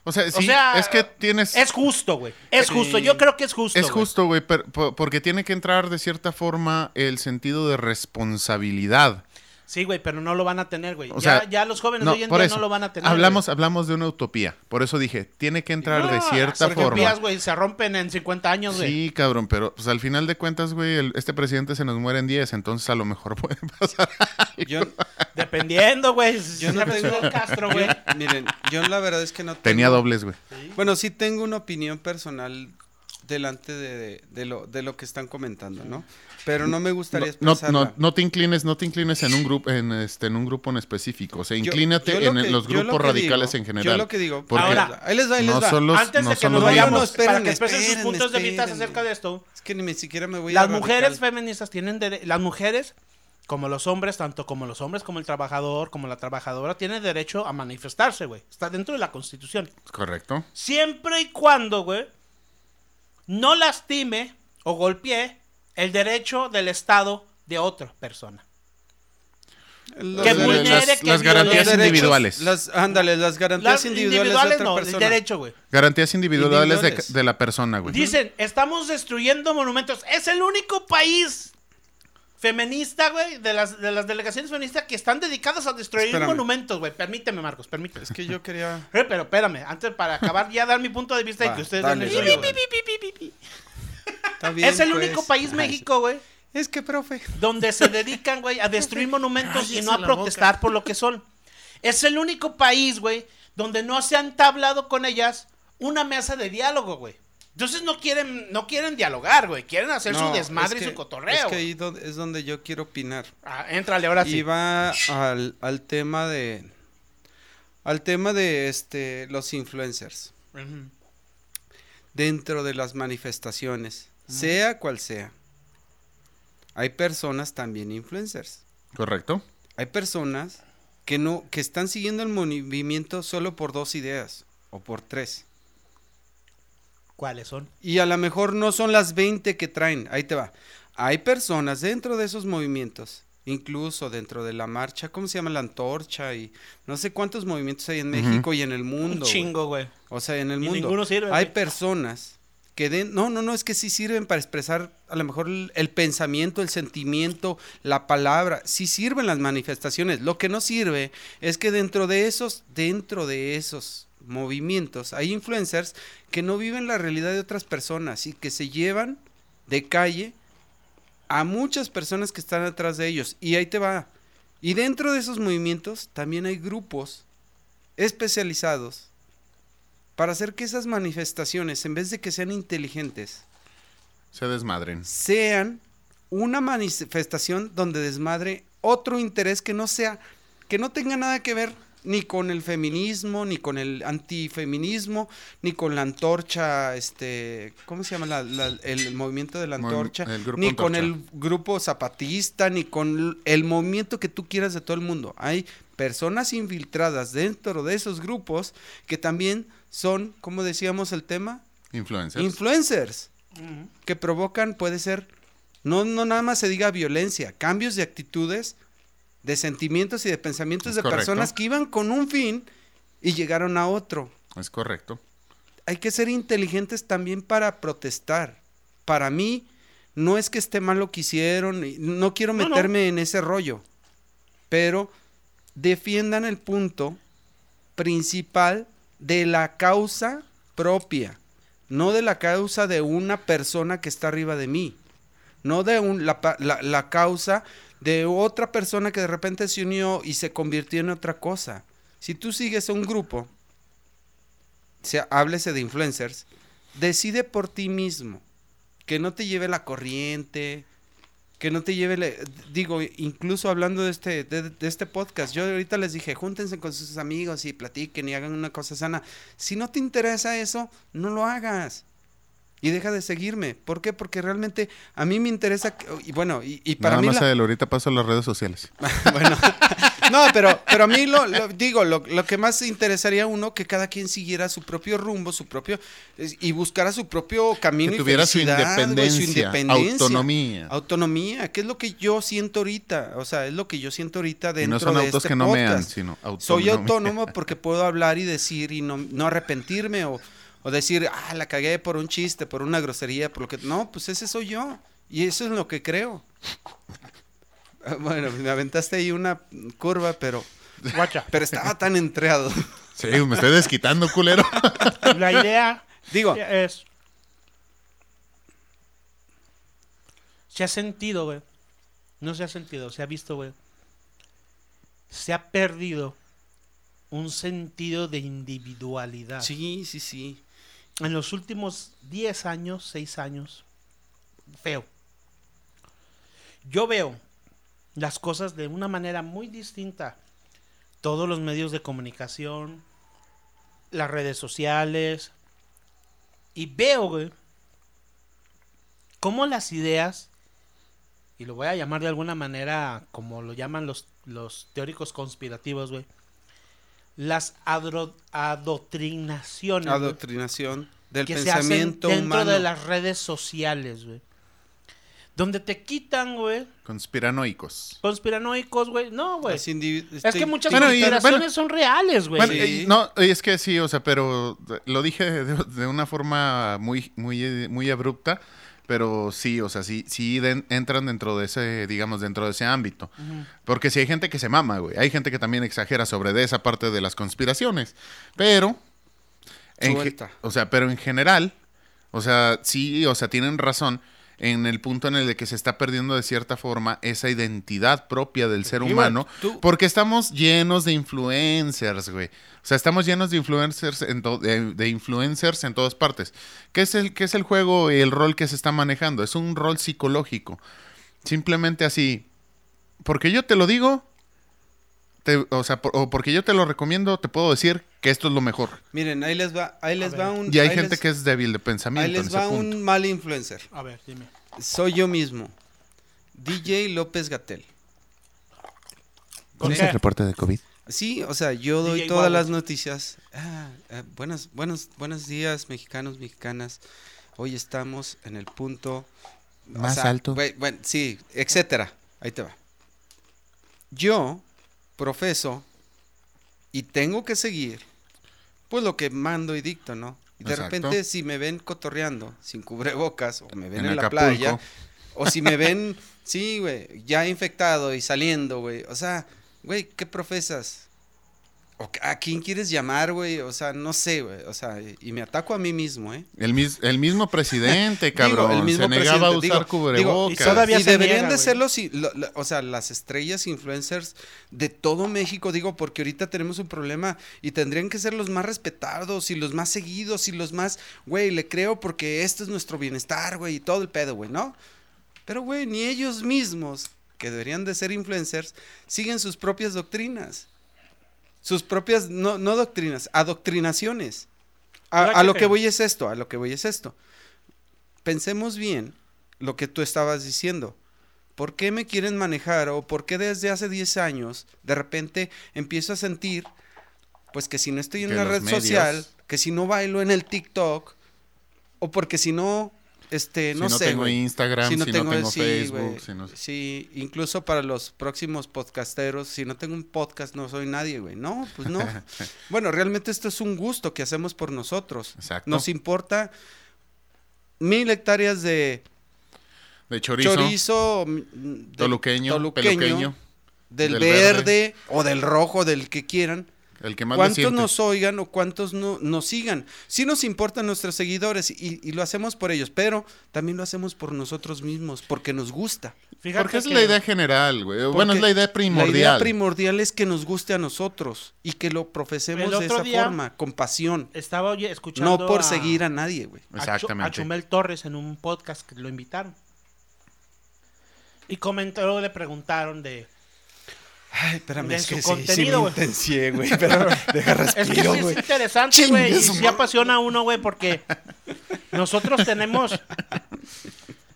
O sea, sí, o sea, es que tienes... Es justo, güey. Es Sí. justo. Yo creo que es justo. Es justo, güey, porque tiene que entrar de cierta forma el sentido de responsabilidad. Sí, güey, pero no lo van a tener, güey. O ya, sea, ya los jóvenes no, hoy en día eso, no lo van a tener. Hablamos, hablamos de una utopía. Por eso dije, tiene que entrar de cierta las forma. utopías, güey, se rompen en 50 años, güey. Sí, cabrón, pero pues al final de cuentas, güey, este presidente se nos muere en 10, entonces a lo mejor puede pasar. Yo, Dependiendo, güey. yo no tengo. Castro, güey. miren, yo la verdad es que no tengo. Tenía dobles, güey. Bueno, sí tengo una opinión personal delante de, de- de lo, de lo que están comentando, ¿no? Pero no me gustaría no, expresarla. no, no te inclines, no te inclines en un grupo, en este, en un grupo en específico. O sea, inclínate yo lo en que- los lo grupos radicales digo- en general. Yo lo que digo, Porque Ahora, ahí les va, ahí les no va. son los, Antes no de que son nos vayamos, mismos. espérenme, para que expresen sus puntos de vista acerca de esto. Es que ni siquiera me voy a Las radical. mujeres feministas tienen las mujeres como los hombres, tanto como los hombres como el trabajador, como la trabajadora tienen derecho a manifestarse, güey. Está dentro de la Constitución. Correcto. Siempre y cuando, güey, no lastime o golpee el derecho del Estado de otra persona. Los Que Las- vulnere, las, que las garantías derechos, individuales. Las, ándale, las garantías Las individuales, individuales de no, otra el persona. derecho, güey. Garantías individuales de, Individuales. de la persona, güey. Dicen, estamos destruyendo monumentos. Es el único país feminista, güey, de las, de las delegaciones feministas que están dedicadas a destruir Espérame. monumentos, güey. Permíteme, Marcos, permíteme. Es que yo quería... Eh, pero espérame, antes para acabar ya dar mi punto de vista y que ustedes dale, den el suyo. Es el pues. único país Ay, México, güey, Es que, profe. donde se dedican, güey, a destruir monumentos y no a protestar por lo que son. Es el único país, güey, donde no se ha entablado con ellas una mesa de diálogo, güey. Entonces no quieren, no quieren dialogar, güey. Quieren hacer No, su desmadre es y su cotorreo. Es que ahí es donde yo quiero opinar. Ah, éntrale ahora Y sí. va al, al tema de. Al tema de este los influencers. Dentro de las manifestaciones. Sea cual sea. Hay personas también influencers. ¿Correcto? Hay personas que no, que están siguiendo el movimiento solo por dos ideas. O por tres. ¿Cuáles son? Y a lo mejor no son las 20 que traen. Ahí te va. Hay personas dentro de esos movimientos, incluso dentro de la marcha, ¿cómo se llama? La antorcha y no sé cuántos movimientos hay en. México y en el Un mundo. güey. chingo, güey. O sea, en el Y mundo. ninguno sirve, hay güey. personas que den, no, no, no, es que sí sirven para expresar a lo mejor el, el pensamiento, el sentimiento, la palabra, sí sirven las manifestaciones. Lo que no sirve es que dentro de esos, dentro de esos movimientos hay influencers que no viven la realidad de otras personas y que se llevan de calle a muchas personas que están atrás de ellos. Y ahí te va. Y dentro de esos movimientos también hay grupos especializados para hacer que esas manifestaciones, en vez de que sean inteligentes, Se desmadren. sean una manifestación donde desmadre otro interés que no sea, que no tenga nada que ver ni con el feminismo, ni con el antifeminismo, ni con la antorcha, este, ¿cómo se llama la- la- el movimiento de la Mo- antorcha? el grupo ni con el grupo zapatista, ni con el movimiento que tú quieras de todo el mundo. Hay personas infiltradas dentro de esos grupos que también son, como decíamos el tema, Influencers. influencers que provocan, puede ser, no, no nada más se diga violencia, cambios de actitudes, de sentimientos y de pensamientos Es de correcto. personas que iban con un fin y llegaron a otro. es correcto. Hay que ser inteligentes también para protestar. Para mí, no es que esté mal lo que hicieron, y no quiero No, no. meterme en ese rollo, pero defiendan el punto principal de la causa propia, no de la causa de una persona que está arriba de mí, no de un- la, pa- la- la causa de otra persona que de repente se unió y se convirtió en otra cosa. Si tú sigues a un grupo, sea, háblese de influencers, decide por ti mismo, que no te lleve la corriente, que no te lleve, le- digo, incluso hablando de este, de, de este podcast, yo ahorita les dije, júntense con sus amigos y platiquen y hagan una cosa sana. Si no te interesa eso, no lo hagas. Y deja de seguirme. ¿Por qué? Porque realmente a mí me interesa, que- y bueno, y, y para Nada mí... más la- Adel, ahorita paso a las redes sociales. bueno, no, pero, pero a mí lo, lo- digo, lo, lo que más interesaría a uno que cada quien siguiera su propio rumbo, su propio y buscara su propio camino Que y tuviera su independencia, autonomía. autonomía, que es lo que yo siento ahorita, o sea, es lo que yo siento ahorita Y dentro no son de autos este que no mean, sino autonomía. Soy autónomo porque puedo hablar y decir y no, no arrepentirme o, o decir, ah, la cagué por un chiste, por una grosería, por lo que... No, pues ese soy yo y eso es lo que creo. Ah, Bueno, me aventaste ahí una curva, pero, Guacha. pero estaba tan entreado. Sí, me estoy desquitando, culero. La idea Digo, es. Se ha sentido, güey. No se ha sentido, se ha visto, güey. Se ha perdido un sentido de individualidad. sí, sí, sí. En los últimos 10 años, 6 años, feo. Yo veo las cosas de una manera muy distinta. Todos los medios de comunicación, las redes sociales, y veo, güey, cómo las ideas, y lo voy a llamar de alguna manera como lo llaman los, los teóricos conspirativos, güey, las adro- adoctrinaciones. Adoctrinación del que se hacen pensamiento dentro humano. de las redes sociales, güey. Donde te quitan, güey, Conspiranoicos. conspiranoicos, güey. No, güey. Indivi- Es este, que muchas Bueno, y- conspiraciones bueno. son reales, güey. Bueno, Sí. eh, no, es que sí, o sea, pero lo dije de, de una forma muy, muy, muy abrupta, pero sí, o sea, sí, sí entran dentro de ese, digamos, dentro de ese ámbito. Porque sí hay gente que se mama, güey. Hay gente que también exagera sobre de esa parte de las conspiraciones. Pero, en o sea, pero en general, o sea, sí, o sea, tienen razón en el punto en el de que se está perdiendo de cierta forma esa identidad propia del ser humano, tú- porque estamos llenos de influencers, güey. O sea, estamos llenos de influencers en de influencers en todas partes. ¿Qué es el qué es el juego y el rol que se está manejando? Es un rol psicológico. Simplemente así, porque yo te lo digo, te- o sea, por- o porque yo te lo recomiendo, te puedo decir que esto es lo mejor. Miren, ahí les va, ahí les va un. Y hay ahí gente les- que es débil de pensamiento. Ahí les en ese va punto. un mal influencer. A ver, dime. Soy yo mismo. DJ López Gatel. ¿Con Sí. qué? reporte de COVID? Sí, o sea, yo doy DJ todas las noticias. Ah, eh, buenos, buenos, buenos días, mexicanos, mexicanas. Hoy estamos en el punto o Más alto. Bueno, sí, etcétera. Ahí te va. Yo profeso y tengo que seguir, pues lo que mando y dicto, ¿no? Y de Exacto. repente, si me ven cotorreando sin cubrebocas, o me ven En en, la playa, o si me ven, sí, güey, ya infectado y saliendo, güey. O sea, güey, ¿qué profesas? ¿O a quién quieres llamar, güey? O sea, no sé, güey. O sea, y- me ataco a mí mismo, ¿eh? El, mis- el mismo presidente, Digo, cabrón. el mismo se negaba a presidente, usar digo, cubrebocas. digo, y todavía y se deberían niega, de güey. serlo, si, lo- lo- o sea, las estrellas influencers de todo México, digo, porque ahorita tenemos un problema y tendrían que ser los más respetados y los más seguidos y los más, güey, le creo porque esto es nuestro bienestar, güey, y todo el pedo, güey, ¿no? Pero, güey, ni ellos mismos, que deberían de ser influencers, siguen sus propias doctrinas. Sus propias, no, no doctrinas, adoctrinaciones. A, lo que- voy es esto, a lo que voy es esto. Pensemos bien lo que tú estabas diciendo. ¿Por qué me quieren manejar o por qué desde hace 10 años de repente empiezo a sentir pues que si no estoy en una red medios- social, que si no bailo en el TikTok o porque si no este Si no, no sé, tengo. Instagram, si no tengo sí, Facebook, si no- Sí, incluso para los próximos podcasteros, si no tengo un podcast no soy nadie, güey. No, pues no. bueno, realmente esto es un gusto que hacemos por nosotros. Exacto. Nos importa mil hectáreas de De chorizo, chorizo, mm, de toluqueño, del, del verde, verde. o del rojo, del que quieran. El que más le ¿Cuántos nos oigan o cuántos no, nos sigan? Sí nos importan nuestros seguidores y, y lo hacemos por ellos, pero también lo hacemos por nosotros mismos, porque nos gusta. Fíjate Porque es que- la idea general, güey. Bueno, es la idea La primordial. idea primordial es que nos guste a nosotros y que lo profesemos de esa forma, con pasión. Estaba oye, escuchando. No por a- seguir a nadie, güey. Exactamente. A Chumel Torres en un podcast que lo invitaron. Y comentó, le preguntaron de. Ay, espérame, De es su que sí, contenido, sí me güey. güey. Pero deja Es que respiro, sí es güey. interesante, Chingue güey. Y sí apasiona a uno, güey, porque nosotros tenemos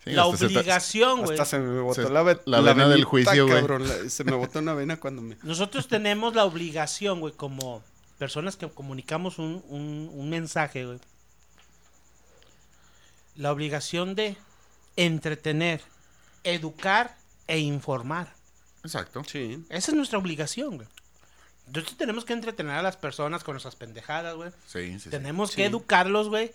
Sí, la obligación, güey. Hasta se me botó Se- la, ve- la vena del juicio, güey. Se me botó una vena cuando me... Nosotros tenemos la obligación, güey, como personas que comunicamos un, un- un mensaje, güey. La obligación de entretener, educar e informar. Exacto. Sí. Esa es nuestra obligación, güey. Entonces tenemos que entretener a las personas con nuestras pendejadas, güey. Sí, sí, sí. Tenemos Sí. que educarlos, güey,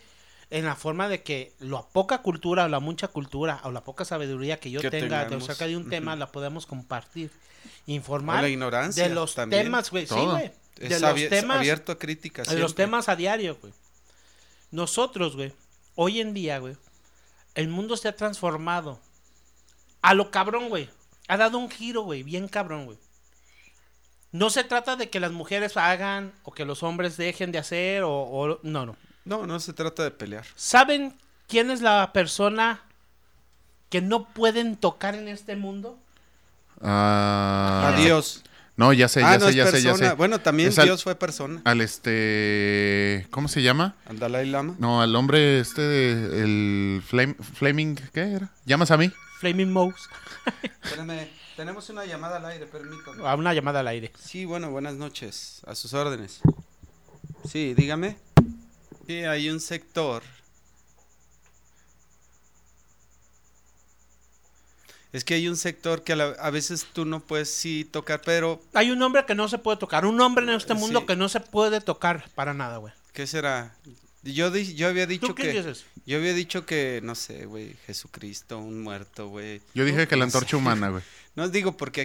en la forma de que la poca cultura o la mucha cultura o la poca sabiduría que yo Que tenga de tengamos. acerca de un tema la podemos compartir. O Informar la ignorancia de los también. temas, güey. Sí, güey. De Es los temas, abierto a críticas. de los temas a diario, güey. Nosotros, güey, hoy en día, güey, el mundo se ha transformado a lo cabrón, güey. Ha dado un giro, güey, bien cabrón, güey. No se trata de que las mujeres hagan o que los hombres dejen de hacer o, o- no, no. No, no se trata de pelear. ¿Saben quién es la persona que no pueden tocar en este mundo? Ah, Adiós. No, ya sé, ah, ya sé, ya sé, ya sé. Bueno, también Es al- Dios fue persona. Al este. ¿Cómo se llama? Al Dalai Lama. No, al hombre este, de- el Flame- Flaming, ¿qué era? ¿Llamas a mí? Flaming Mouse. Espérame, tenemos una llamada al aire, permítame. A una llamada al aire. Sí, bueno, buenas noches. A sus órdenes. Sí, dígame. Sí, hay un sector. Es que hay un sector que a, la- a veces tú no puedes sí tocar, pero Hay un hombre que no se puede tocar. Un hombre en este mundo Sí. que no se puede tocar para nada, güey. ¿qué será? Yo, di- yo había dicho ¿Tú qué que dices? yo había dicho que no sé, güey, Jesucristo, un muerto, güey. Yo dije que la antorcha humana, güey. No digo porque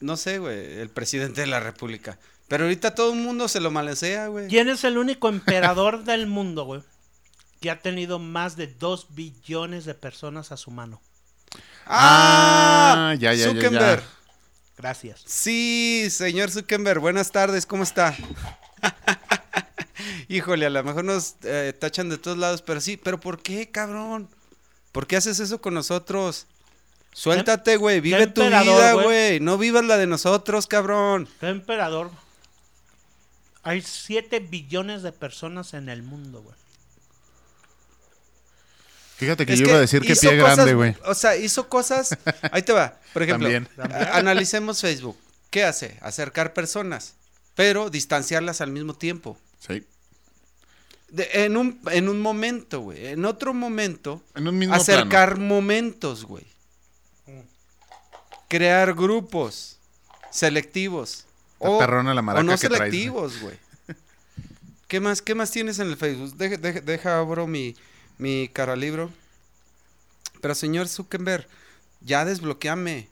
no sé, güey, el presidente de la República. Pero ahorita todo el mundo se lo malesea, güey. ¿Quién es el único emperador del mundo, güey? que ha tenido más de 2 billones de personas a su mano. ¡Ah! Ah, ya, ya, ya, Zuckerberg. ya. Gracias. Sí, señor Zuckerberg, buenas tardes, ¿cómo está? Híjole, a lo mejor nos eh, tachan de todos lados, pero sí, pero ¿por qué, cabrón? ¿Por qué haces eso con nosotros? Suéltate, güey, vive tu vida, güey. no vivas la de nosotros, cabrón. ¿Qué emperador? Hay 7 billones de personas en el mundo, güey. Fíjate que Es yo iba a decir que pie cosas- grande, güey. O sea, hizo cosas. Ahí te va. Por ejemplo, También. analicemos Facebook. ¿Qué hace? Acercar personas, pero distanciarlas al mismo tiempo. Sí. De- en, un, en un momento, güey. En otro momento, En un mismo acercar momentos, güey. Crear grupos selectivos. Está perrona la o maraca no que selectivos, güey. ¿Qué más, ¿Qué más tienes en el Facebook? Deja, deja, deja abro mi, mi cara libro. Pero señor Zuckerberg, ya desbloqueame.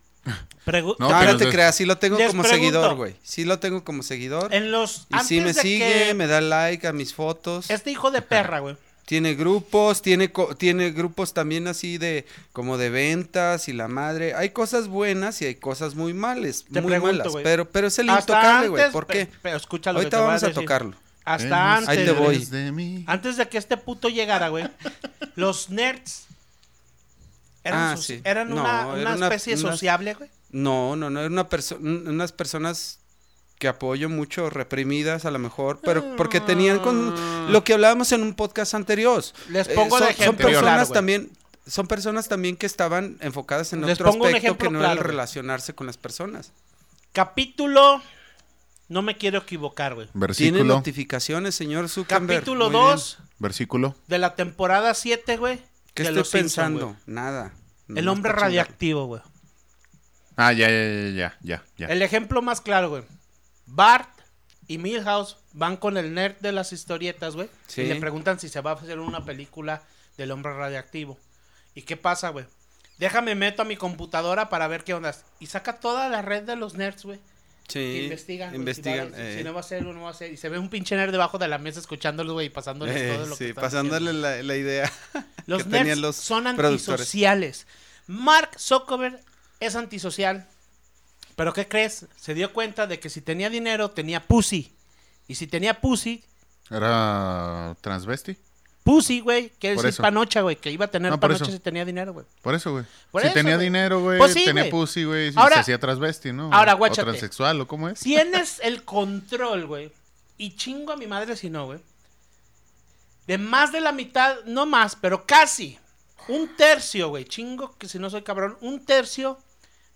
Pregu- No, No, pero no te creas, sí lo tengo como pregunto. seguidor, güey. Sí lo tengo como seguidor. En los. Y sí me sigue, que me da like a mis fotos. Este hijo de perra, güey. Tiene grupos, tiene, co- tiene grupos también así de como de ventas y la madre. Hay cosas buenas y hay cosas muy malas, Te muy pregunto, malas. Pero, pero es el Hasta intocable, güey. ¿Por qué? Pero escucha lo que Ahorita te voy vamos a tocarlo. Hasta antes. Ahí te voy. De mí. Antes de que este puto llegara, güey. los nerds. Eran, Ah, soci- sí. eran No, una, era una una- especie sociable, güey. No, no, no, era una perso- un- unas personas que apoyo mucho, reprimidas a lo mejor, pero porque tenían con lo que hablábamos en un podcast anterior. Les Eh, pongo son, de son ejemplo personas claro, güey. también, son personas también que estaban enfocadas en Les otro pongo un aspecto que no era el relacionarse con las personas. Capítulo. No me quiero equivocar, güey. Tiene Versículo. notificaciones, señor Zuckerberg. Capítulo Muy bien. 2 Versículo. de la temporada 7, güey. ¿Qué estoy Simpson, pensando? Nada. El hombre radiactivo, güey. Ah, ya, ya, ya, ya, ya, ya. El ejemplo más claro, güey. Bart y Milhouse van con el nerd de las historietas, güey. Sí. Y le preguntan si se va a hacer una película del hombre radiactivo. ¿Y qué pasa, güey? Déjame meto a mi computadora para ver qué onda. Y saca toda la red de los nerds, güey. Sí. que investigan. Investigan. Si, eh, si no va a ser o no va a ser. Y se ve un pinche nerd debajo de la mesa escuchándolos, güey, y pasándoles eh, todo lo que sí, están pasándole la, la idea. Los que nerds tenían los son antisociales. Mark Zuckerberg es antisocial. Pero ¿qué crees? Se dio cuenta de que si tenía dinero, tenía pussy. Y si tenía pussy, ¿Era transvesti? Pussy, güey, quiere Por decir eso. panocha, güey, que iba a tener No, por panocha eso. si tenía dinero, güey. Por eso, güey. Por si eso, tenía güey. dinero, güey, Pues sí, tenía güey. pussy, güey, si Ahora- se hacía transvesti, ¿no? ahora, O guáchate. transexual, ¿o cómo es? Tienes el control, güey. Y chingo a mi madre si no, güey. De más de la mitad, no más, pero casi. Un tercio, güey. Chingo que si no soy cabrón. Un tercio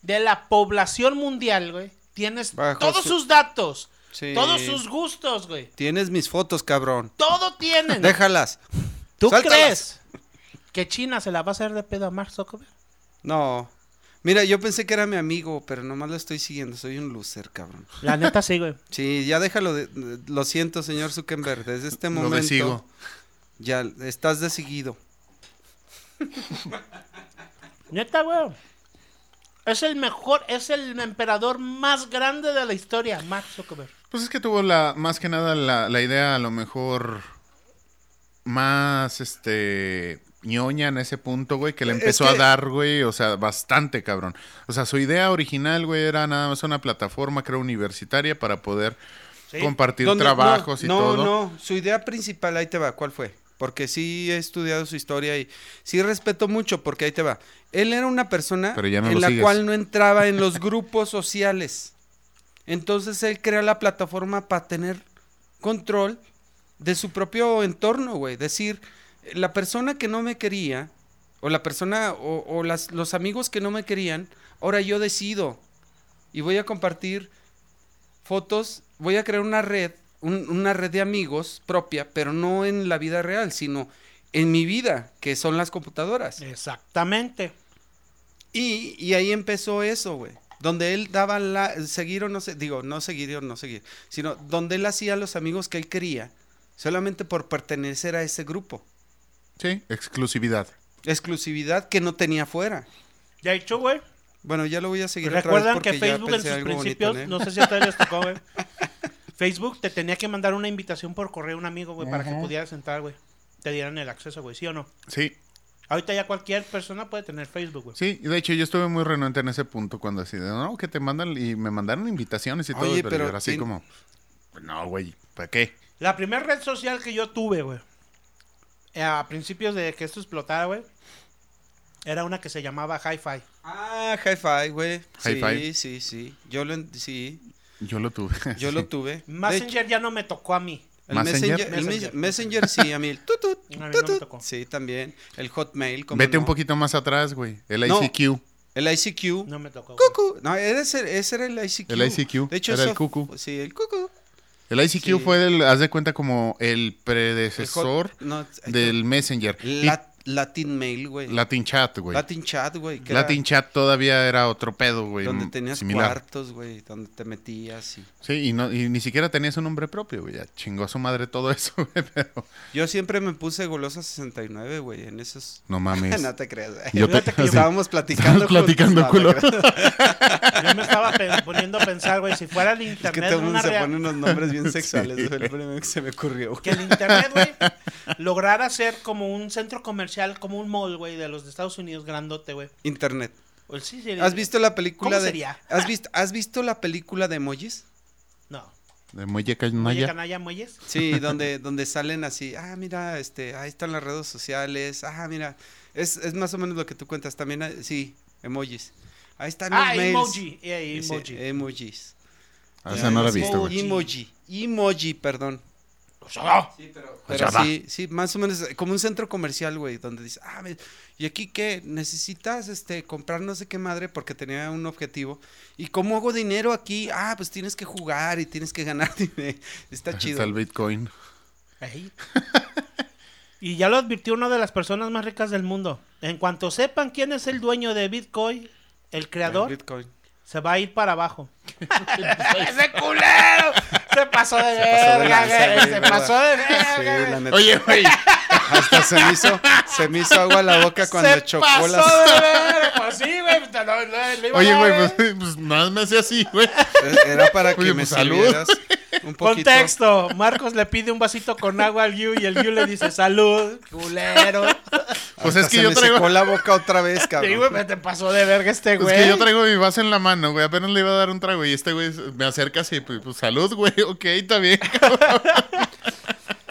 de la población mundial, güey. Tienes Bajo todos su- sus datos. Sí. Todos sus gustos, güey. Tienes mis fotos, cabrón. Todo tienen. Déjalas. ¿Tú suéltalas. crees que China se la va a hacer de pedo a Mark Zuckerberg? No. Mira, yo pensé que era mi amigo, pero nomás lo estoy siguiendo. Soy un loser, cabrón. La neta sí, güey. Sí, ya déjalo. De, lo siento, señor Zuckerberg. Desde este Lo momento. desigo. Ya estás de seguido. Neta, güey. Es el mejor, es el emperador más grande de la historia, Mark Zuckerberg. Pues es que tuvo la, más que nada la, la idea a lo mejor más, este, ñoña en ese punto, güey, que le Es empezó que- a dar, güey, o sea, bastante, cabrón. O sea, su idea original, güey, era nada más una plataforma, creo, universitaria para poder Sí. compartir ¿Dónde- trabajos no, y no, todo. No, su idea principal, ahí te va, ¿cuál fue? Porque sí he estudiado su historia y sí respeto mucho, porque ahí te va. Él era una persona no en la sigues. cual no entraba en los grupos sociales. Entonces él crea la plataforma para tener control de su propio entorno, güey. Decir, la persona que no me quería, o la persona, o, o las, los amigos que no me querían, ahora yo decido y voy a compartir fotos, voy a crear una red, un- una red de amigos propia, pero no en la vida real, sino en mi vida, que son las computadoras. Exactamente. Y, y ahí empezó eso, güey. Donde él daba la, seguir o no sé, digo, no seguir o no seguir, sino donde él hacía los amigos que él quería, solamente por pertenecer a ese grupo. Sí, exclusividad. Exclusividad que no tenía fuera. De hecho, güey, Bueno, ya lo voy a seguir otra vez recuerdan porque que ya Facebook en sus bonito principios, no sé si a ustedes les tocó, güey. Facebook te tenía que mandar una invitación por correo a un amigo, güey, para que pudieras entrar, güey. te dieran el acceso, güey, ¿sí o no? Sí, Ahorita ya cualquier persona puede tener Facebook, güey. sí. De hecho yo estuve muy renuente en ese punto cuando así de, no, que te mandan y me mandaron invitaciones y todo. Pero, pero yo era así tien- como, pues no, güey, ¿para qué? La primera red social que yo tuve, güey, eh, a principios de que esto explotara, güey, era una que se llamaba Hi-Fi. Ah, Hi-Fi, güey. Sí, Hi-Fi. sí, sí. Yo lo, sí, Yo lo tuve. yo Sí. lo tuve. Messenger ya no me tocó a mí. El Messenger. Messenger, el Messenger. Sí, a mí el tutut, no tocó. Sí, también. El Hotmail, Vete no. un poquito más atrás, güey. El No. ICQ. El ICQ. No me tocó. Cucu. No, ese, ese era el ICQ. El ICQ, De hecho, era el cucu. Sí, el cucu. El ICQ Sí. fue, el, haz de cuenta, como el El predecesor hot- no, del Messenger. Y La- Latin Mail, güey. Latin Chat, güey. Latin Chat, güey. era Latin Chat todavía era otro pedo, güey. Donde m- tenías similar. cuartos, güey. Donde te metías y... Sí, y, no, y ni siquiera tenías un nombre propio, güey. Ya chingó a su madre todo eso, güey. Pero Yo siempre me puse Golosa 69, güey, en esos... no mames. no te creas, güey. Yo te- que Estábamos platicando. Estábamos platicando, juntos, culo. Yo me estaba pe- poniendo a pensar, güey, si fuera el Es que internet todo el mundo una se pone unos nombres bien sexuales. Sí. Fue el primero que se me ocurrió, güey. que el internet, güey, lograra ser como un centro comercial, como un mall, güey, de los de Estados Unidos grandote, güey. Internet. O el sí, sí, ¿Has visto la película ¿Cómo de... sería? ¿Has visto, ¿Has visto la película de emojis? No. De Muelle Canalla. canalla, muelles. Sí, donde, donde salen así, ah, mira, este, ahí están las redes sociales, ah, mira, es, es más o menos lo que tú cuentas, también, sí, emojis. Ahí están los Ah, mails. emoji. Yeah, emoji. emojis. Ah, esa no la he Sí, visto, güey. Emoji, emoji, perdón. Ah, Sí, pero, pero sí, sí, más o menos como un centro comercial, güey, donde dice, ah, ¿y aquí qué? Necesitas este comprar no sé qué madre porque tenía un objetivo. ¿Y cómo hago dinero aquí? Ah, pues tienes que jugar y tienes que ganar dinero. Está chido. Está el Bitcoin. Ey. Y ya lo advirtió una de las personas más ricas del mundo. En cuanto sepan quién es el dueño de Bitcoin, el creador, Bitcoin. se va a ir para abajo. ¡Ese culero! Se pasó de verga, güey, Se pasó de verga. Oye, güey. Hasta se me hizo, se me hizo agua la boca cuando se chocó pasó las. de verga. Pues sí, güey. pues, no, no, Oye, güey, pues, pues nada me hace así, güey. Era para que Oye, me pues, salud. sirvieras un poquito. Contexto. Marcos le pide un vasito con agua al Yu y el Yu le dice salud, culero. Pues Hasta es que se yo me traigo. secó la boca otra vez, Sí, cabrón. güey, pero te pasó de verga este Es güey. que yo traigo mi vaso en la mano, güey. Apenas le iba a dar un trago y este güey me acerca así, pues, pues, salud, güey. Ok, está bien.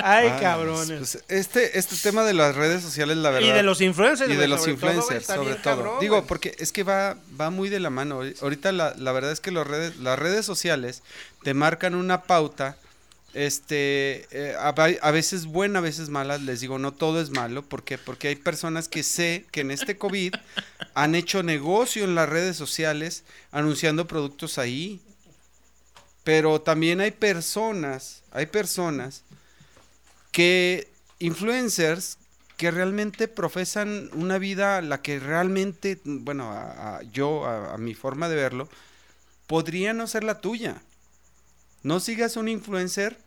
Ay, cabrones. pues, este, este tema de las redes sociales, la verdad. y de los influencers, y de los sobre todo, influencers, está sobre todo. cabrón, Digo, porque es que va, va muy de la mano. Ahorita la, la verdad es que los redes, las redes sociales te marcan una pauta. Este, eh, a, a veces buena, a veces mala. Les digo, no todo es malo. ¿Por qué? Porque hay personas que sé que en este COVID han hecho negocio en las redes sociales anunciando productos ahí. Pero también hay personas, hay personas que influencers que realmente profesan una vida la que realmente, bueno, a, a- yo, a, a mi forma de verlo, podría no ser la tuya. No sigas un influencer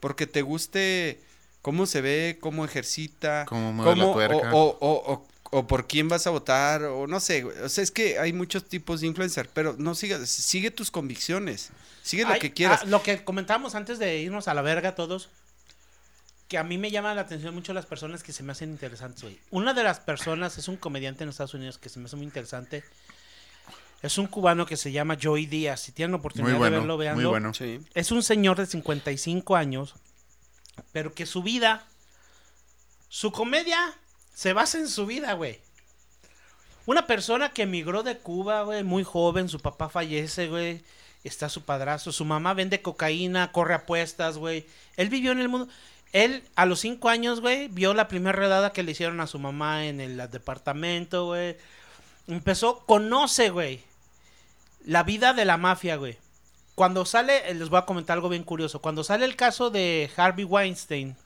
porque te guste cómo se ve, cómo ejercita, Cómo mueve la cómo- tuerca. o, o- o- o- o por quién vas a votar, o no sé, o sea, es que hay muchos tipos de influencer, pero no sigas, sigue tus convicciones, sigue lo Ay, que quieras. ah, lo que comentábamos antes de irnos a la verga todos, que a mí me llama la atención mucho las personas que se me hacen interesantes, güey. Una de las personas es un comediante en Estados Unidos que se me hace muy interesante. Es un cubano que se llama Joey Díaz. Si tienen Muy oportunidad de bueno, verlo, muy véanlo. bueno. Sí. Es un señor de 55 años, pero que su vida, su comedia, se basa en su vida, güey. Una persona que emigró de Cuba, güey, muy joven, su papá fallece, güey. Está su padrastro, su mamá vende cocaína, corre apuestas, güey. Él vivió en el mundo. Él, a los cinco años, güey, vio la primera redada que le hicieron a su mamá en el departamento, güey. Empezó, conoce, güey, la vida de la mafia, güey. Cuando sale, eh, les voy a comentar algo bien curioso. Cuando sale el caso de Harvey Weinstein,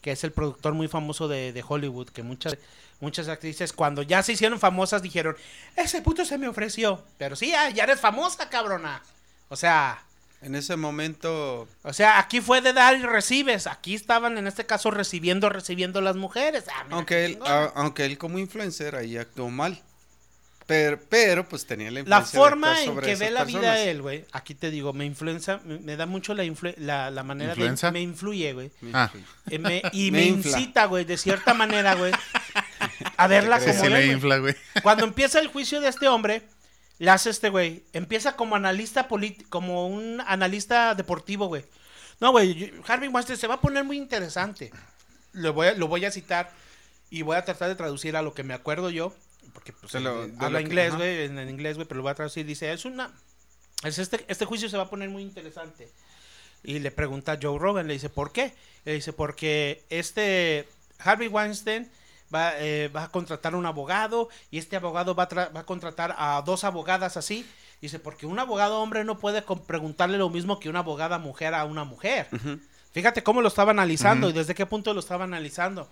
que es el productor muy famoso de, Hollywood, que muchas, muchas actrices cuando ya se hicieron famosas dijeron, ese puto se me ofreció. Pero sí, ya eres famosa, cabrona. O sea, En ese momento, o sea, aquí fue de dar y recibes. Aquí estaban, en este caso, recibiendo, recibiendo las mujeres. Ah, aunque él, chingón. a- aunque él como influencer ahí actuó mal. Pero, pero pues tenía la La influencia forma de- en sobre que esas ve la vida personas. él, güey, aquí te digo, me influencia, me, me da mucho la, influ- la, la manera ¿Influenza? de... Me influye, güey. Ah, Eh, me- y Me incita, güey, de cierta manera, güey, a verla como sí infla, güey. Cuando empieza el juicio de este hombre, le hace este güey. Empieza como analista político, como un analista deportivo, güey. No, güey, Harvey Weinstein se va a poner muy interesante. Lo voy, a, lo voy a citar y voy a tratar de traducir a lo que me acuerdo yo. Porque pues, De lo- eh, de habla inglés, güey, en, en inglés, güey, pero lo voy a traducir. Dice, es una... Es este, este juicio se va a poner muy interesante. Y le pregunta a Joe Rogan, le dice, ¿por qué? Le dice, porque este Harvey Weinstein va, eh, va a contratar a un abogado y este abogado va a, tra- va a contratar a dos abogadas así. Dice, porque un abogado hombre no puede preguntarle lo mismo que una abogada mujer a una mujer. Fíjate cómo lo estaba analizando y desde qué punto lo estaba analizando.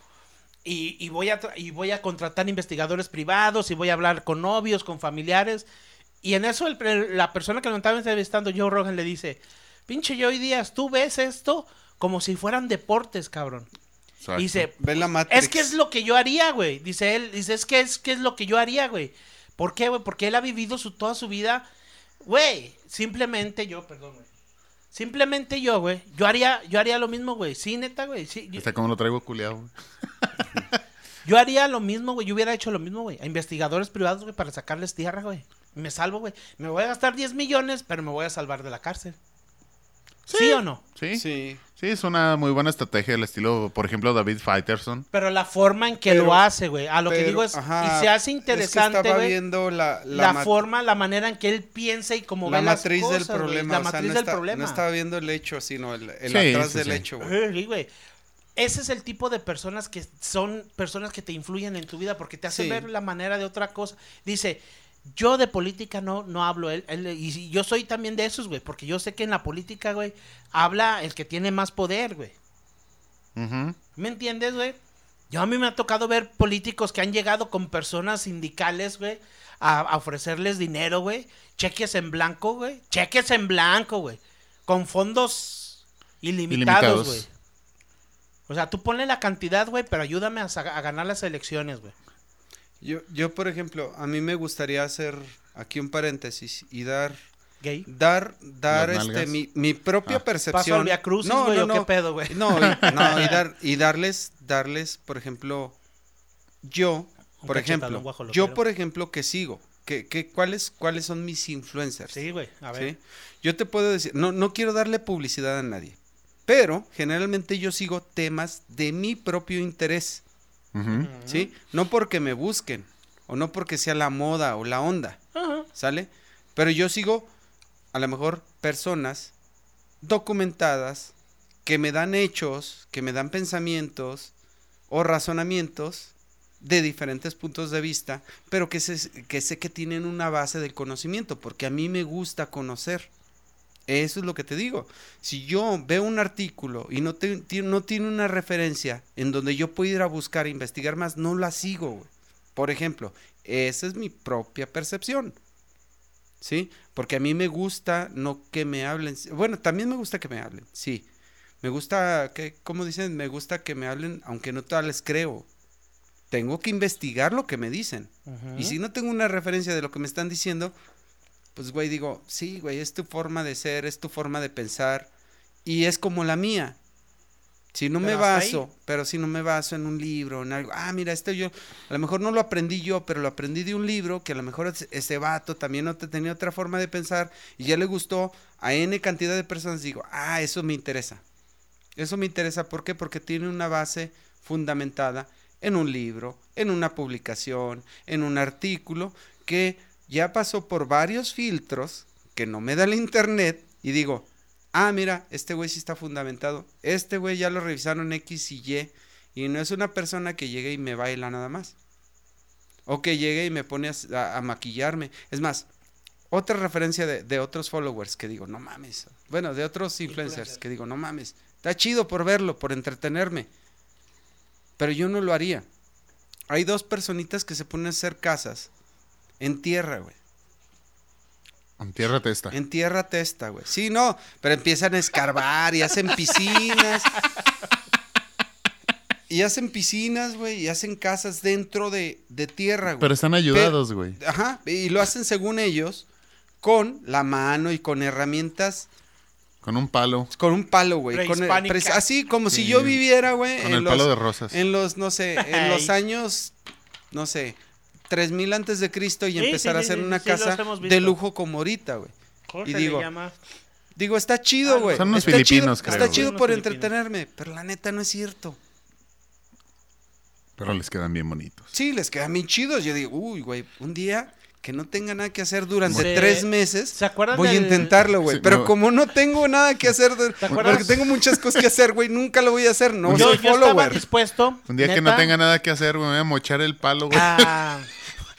Y, y voy a y voy a contratar investigadores privados y voy a hablar con novios, con familiares. Y en eso el la persona que lo estaba entrevistando, Joe Rogan, le dice, pinche Joey Díaz, tú ves esto como si fueran deportes, cabrón. Exacto. Dice, Ve la es que es lo que yo haría, güey. Dice él, dice, es que es que es lo que yo haría, güey. ¿Por qué, güey? Porque él ha vivido su, toda su vida, güey. Simplemente yo, perdón, güey. Simplemente yo, güey. Yo haría, yo haría lo mismo, güey. Sí, neta, güey. Sí, yo, Está como lo traigo culeado, güey. yo haría lo mismo, güey. Yo hubiera hecho lo mismo, güey. A investigadores privados, güey, para sacarles tierra, güey. Me salvo, güey. Me voy a gastar 10 millones, pero me voy a salvar de la cárcel. ¿Sí, o no? Sí. sí. Sí. es una muy buena estrategia del estilo, por ejemplo, David Faitelson. Pero la forma en que Pero- lo hace, güey. A lo que digo es, ajá, y se hace es que interesante, estaba güey. viendo la, la, forma, la manera en que él piensa y cómo la ve las matriz cosas, del problema. La o sea, matriz no del está- problema. No estaba viendo el hecho, sino el, el Sí, atrás sí, del sí. hecho, güey. Sí, güey. Ese es el tipo de personas que son personas que te influyen en tu vida porque te hacen ver la manera de otra cosa. Dice, yo de política no, no hablo, él, él- y yo soy también de esos, güey, porque yo sé que en la política, güey, habla el que tiene más poder, güey. Ujú. ¿Me entiendes, güey? Yo a mí me ha tocado ver políticos que han llegado con personas sindicales, güey, a, a ofrecerles dinero, güey. Cheques en blanco, güey. Cheques en blanco, güey. Con fondos ilimitados, güey. O sea, tú ponle la cantidad, güey, pero ayúdame a ganar las elecciones, güey. Yo, yo, por ejemplo, a mí me gustaría hacer aquí un paréntesis y dar Gay. dar dar Las este mi, mi propia Ah. percepción. ¿Paso al Via Crucis, güey, o qué pedo, güey? No, y, no, y dar y darles darles, por ejemplo, yo, Un por ejemplo, yo por ejemplo que sigo, que, que cuáles cuáles son mis influencers. Sí, güey. A ver. ¿sí? Yo te puedo decir, no, no quiero darle publicidad a nadie, pero generalmente yo sigo temas de mi propio interés, ¿sí? No porque me busquen, o no porque sea la moda o la onda. ¿sale? Pero yo sigo, a lo mejor, personas documentadas que me dan hechos, que me dan pensamientos o razonamientos de diferentes puntos de vista, pero que sé, que sé que tienen una base de conocimiento, porque a mí me gusta conocer. Eso es lo que te digo. Si yo veo un artículo y no, te- no tiene una referencia en donde yo puedo ir a buscar, investigar más, no la sigo. güey. Por ejemplo, esa es mi propia percepción. ¿Sí? Porque a mí me gusta no que me hablen. Bueno, también me gusta que me hablen, sí. Me gusta que, como dicen, me gusta que me hablen, aunque no todas les creo. Tengo que investigar lo que me dicen. Y si no tengo una referencia de lo que me están diciendo, pues, güey, digo, sí, güey, es tu forma de ser, es tu forma de pensar, y es como la mía. Si no me ahí. baso, pero si no me baso en un libro, en algo, ah, mira, esto yo, a lo mejor no lo aprendí yo, pero lo aprendí de un libro, que a lo mejor es- ese vato también no te- tenía otra forma de pensar, y ya le gustó a N cantidad de personas, digo, ah, eso me interesa. Eso me interesa, ¿por qué? Porque tiene una base fundamentada en un libro, en una publicación, en un artículo que ya pasó por varios filtros que no me da el internet y digo, ah, mira, este güey sí está fundamentado, este güey ya lo revisaron X y Y y no es una persona que llegue y me baila nada más. O que llegue y me pone a, maquillarme. Es más, otra referencia de, de otros followers que digo, no mames. Bueno, de otros influencers Influencers. que digo, no mames. Está chido por verlo, por entretenerme. Pero yo no lo haría. Hay dos personitas que se ponen a hacer casas en tierra, güey. Entiérrate esta. En tierra testa, güey. Sí, no, pero empiezan a escarbar y hacen piscinas. Y hacen piscinas, güey, y hacen casas dentro de, de tierra, güey. Pero están ayudados, güey. Ajá, y lo hacen según ellos con la mano y con herramientas, Con un palo. con un palo, güey. con el- así como si yo viviera, güey. Con en el los- palo de rosas. En los, no sé, en los años, no sé, 3000 antes de Cristo y Sí, empezar sí, a hacer sí, una casa de lujo como ahorita, güey. ¿Cómo Y digo, le llama? Digo, está chido, Ah, güey. son unos está filipinos, chido, creo, Está chido por filipinos. entretenerme, pero la neta no es cierto. Pero les quedan bien bonitos. Sí, les quedan bien chidos. Yo digo, uy, güey, un día que no tenga nada que hacer durante Sí. tres meses, ¿Se acuerdan voy a intentarlo, güey. Sí, pero no. como no tengo nada que hacer, de- porque tengo muchas cosas que hacer, güey, nunca lo voy a hacer. No yo, soy yo estaba follower. dispuesto. Un día que no tenga nada que hacer, güey, me voy a mochar el palo, güey. a,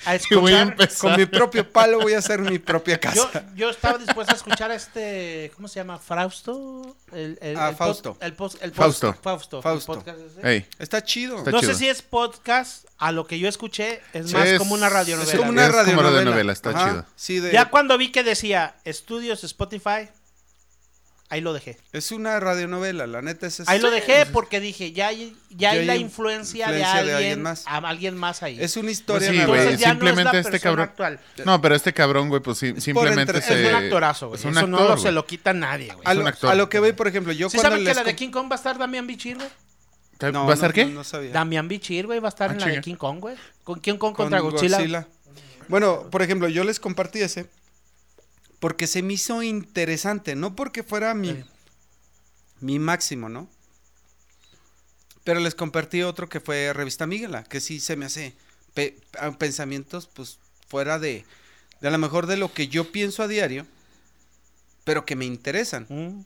a Y voy a escuchar. empezar. Con mi propio palo voy a hacer mi propia Yo, casa. yo estaba dispuesto a escuchar a este, ¿cómo se llama? ¿Frausto? El, el, Ah, el Fausto. el pos- el Fausto. post- Fausto. Fausto. podcast ese. Ey, Está chido. Está no chido. sé si es podcast, a lo que yo escuché, es Sí, más es- como una radionovela. Es como una Es como radionovela. radionovela, está Ajá, chido. Sí, de- Ya cuando vi que decía estudios Spotify, ahí lo dejé. es una radionovela, la neta es Ahí lo dejé porque dije, ya hay, ya hay hay la in- influencia, de, alguien, de alguien más. a alguien más ahí. Es una historia Pues sí, güey, no es simplemente la este cabrón- actual. No, pero este cabrón, güey, pues sí, simplemente entre- se... Es un actorazo, güey. Es un Eso no actor, se lo quita nadie, güey. A es lo, un actor. a lo que voy, por ejemplo, yo ¿Sí cuando saben que la de King Kong va a estar Damián Bichir, güey? No, ¿Va a estar no, qué? No, no sabía. Damián Bichir, güey, va a estar Ah, en la de. King Kong, güey. ¿Con King Kong Con contra Godzilla? Godzilla. Bueno, por ejemplo, yo les compartí ese porque se me hizo interesante, no porque fuera mi, Sí. mi máximo, ¿no? Pero les compartí otro que fue Revista Miguela, que sí se me hace pe- pensamientos, pues, fuera de, de a lo mejor de lo que yo pienso a diario, pero que me interesan. Mm.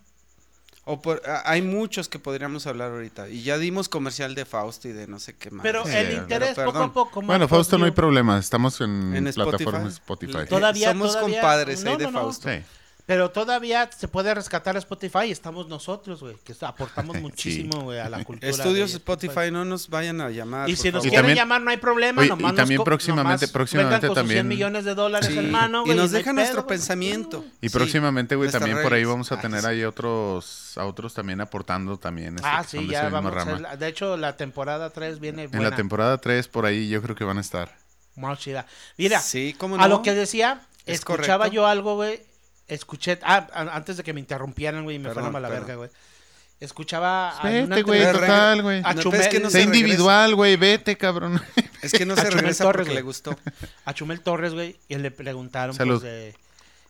O por- hay muchos que podríamos hablar ahorita. Y ya dimos comercial de Fausto y de no sé qué más. Pero Sí, el interés poco a poco. Bueno, Marcos, Fausto no hay problema, estamos en, En Spotify. plataforma Spotify. Todavía- Somos todavía- compadres no, ahí de no, no. Fausto. Sí. Pero todavía se puede rescatar a Spotify. Estamos nosotros, güey, que aportamos muchísimo, güey, a la cultura. Estudios de Spotify, no nos vayan a llamar. Y si nos favor. Quieren también- llamar, no hay problema. Oye, nomás y también nos próximamente- nomás próximamente sus 100 también- millones de dólares Sí, en mano, y güey. nos deja pedo, nuestro güey. pensamiento. Y Sí, próximamente, güey, también por ahí redes. vamos a Ah, tener sí. ahí otros, a otros también aportando también. este, Ah, sí, ya vamos a hacer la- De hecho, la temporada 3 viene En buena. la temporada 3 por ahí yo creo que van a estar. Más chida. Mira, Sí, a lo que decía, Es escuchaba correcto. yo algo, güey. Escuché, ah, a- antes de que me interrumpieran, güey, y me fueran a la verga, güey. Escuchaba Vete, güey, total, güey. a No, Chumel, es que no se individual, güey, vete, cabrón. Es que no a se Chumel regresa Torres, porque le güey. gustó. a Chumel Torres, güey, y le preguntaron Salud. pues, de,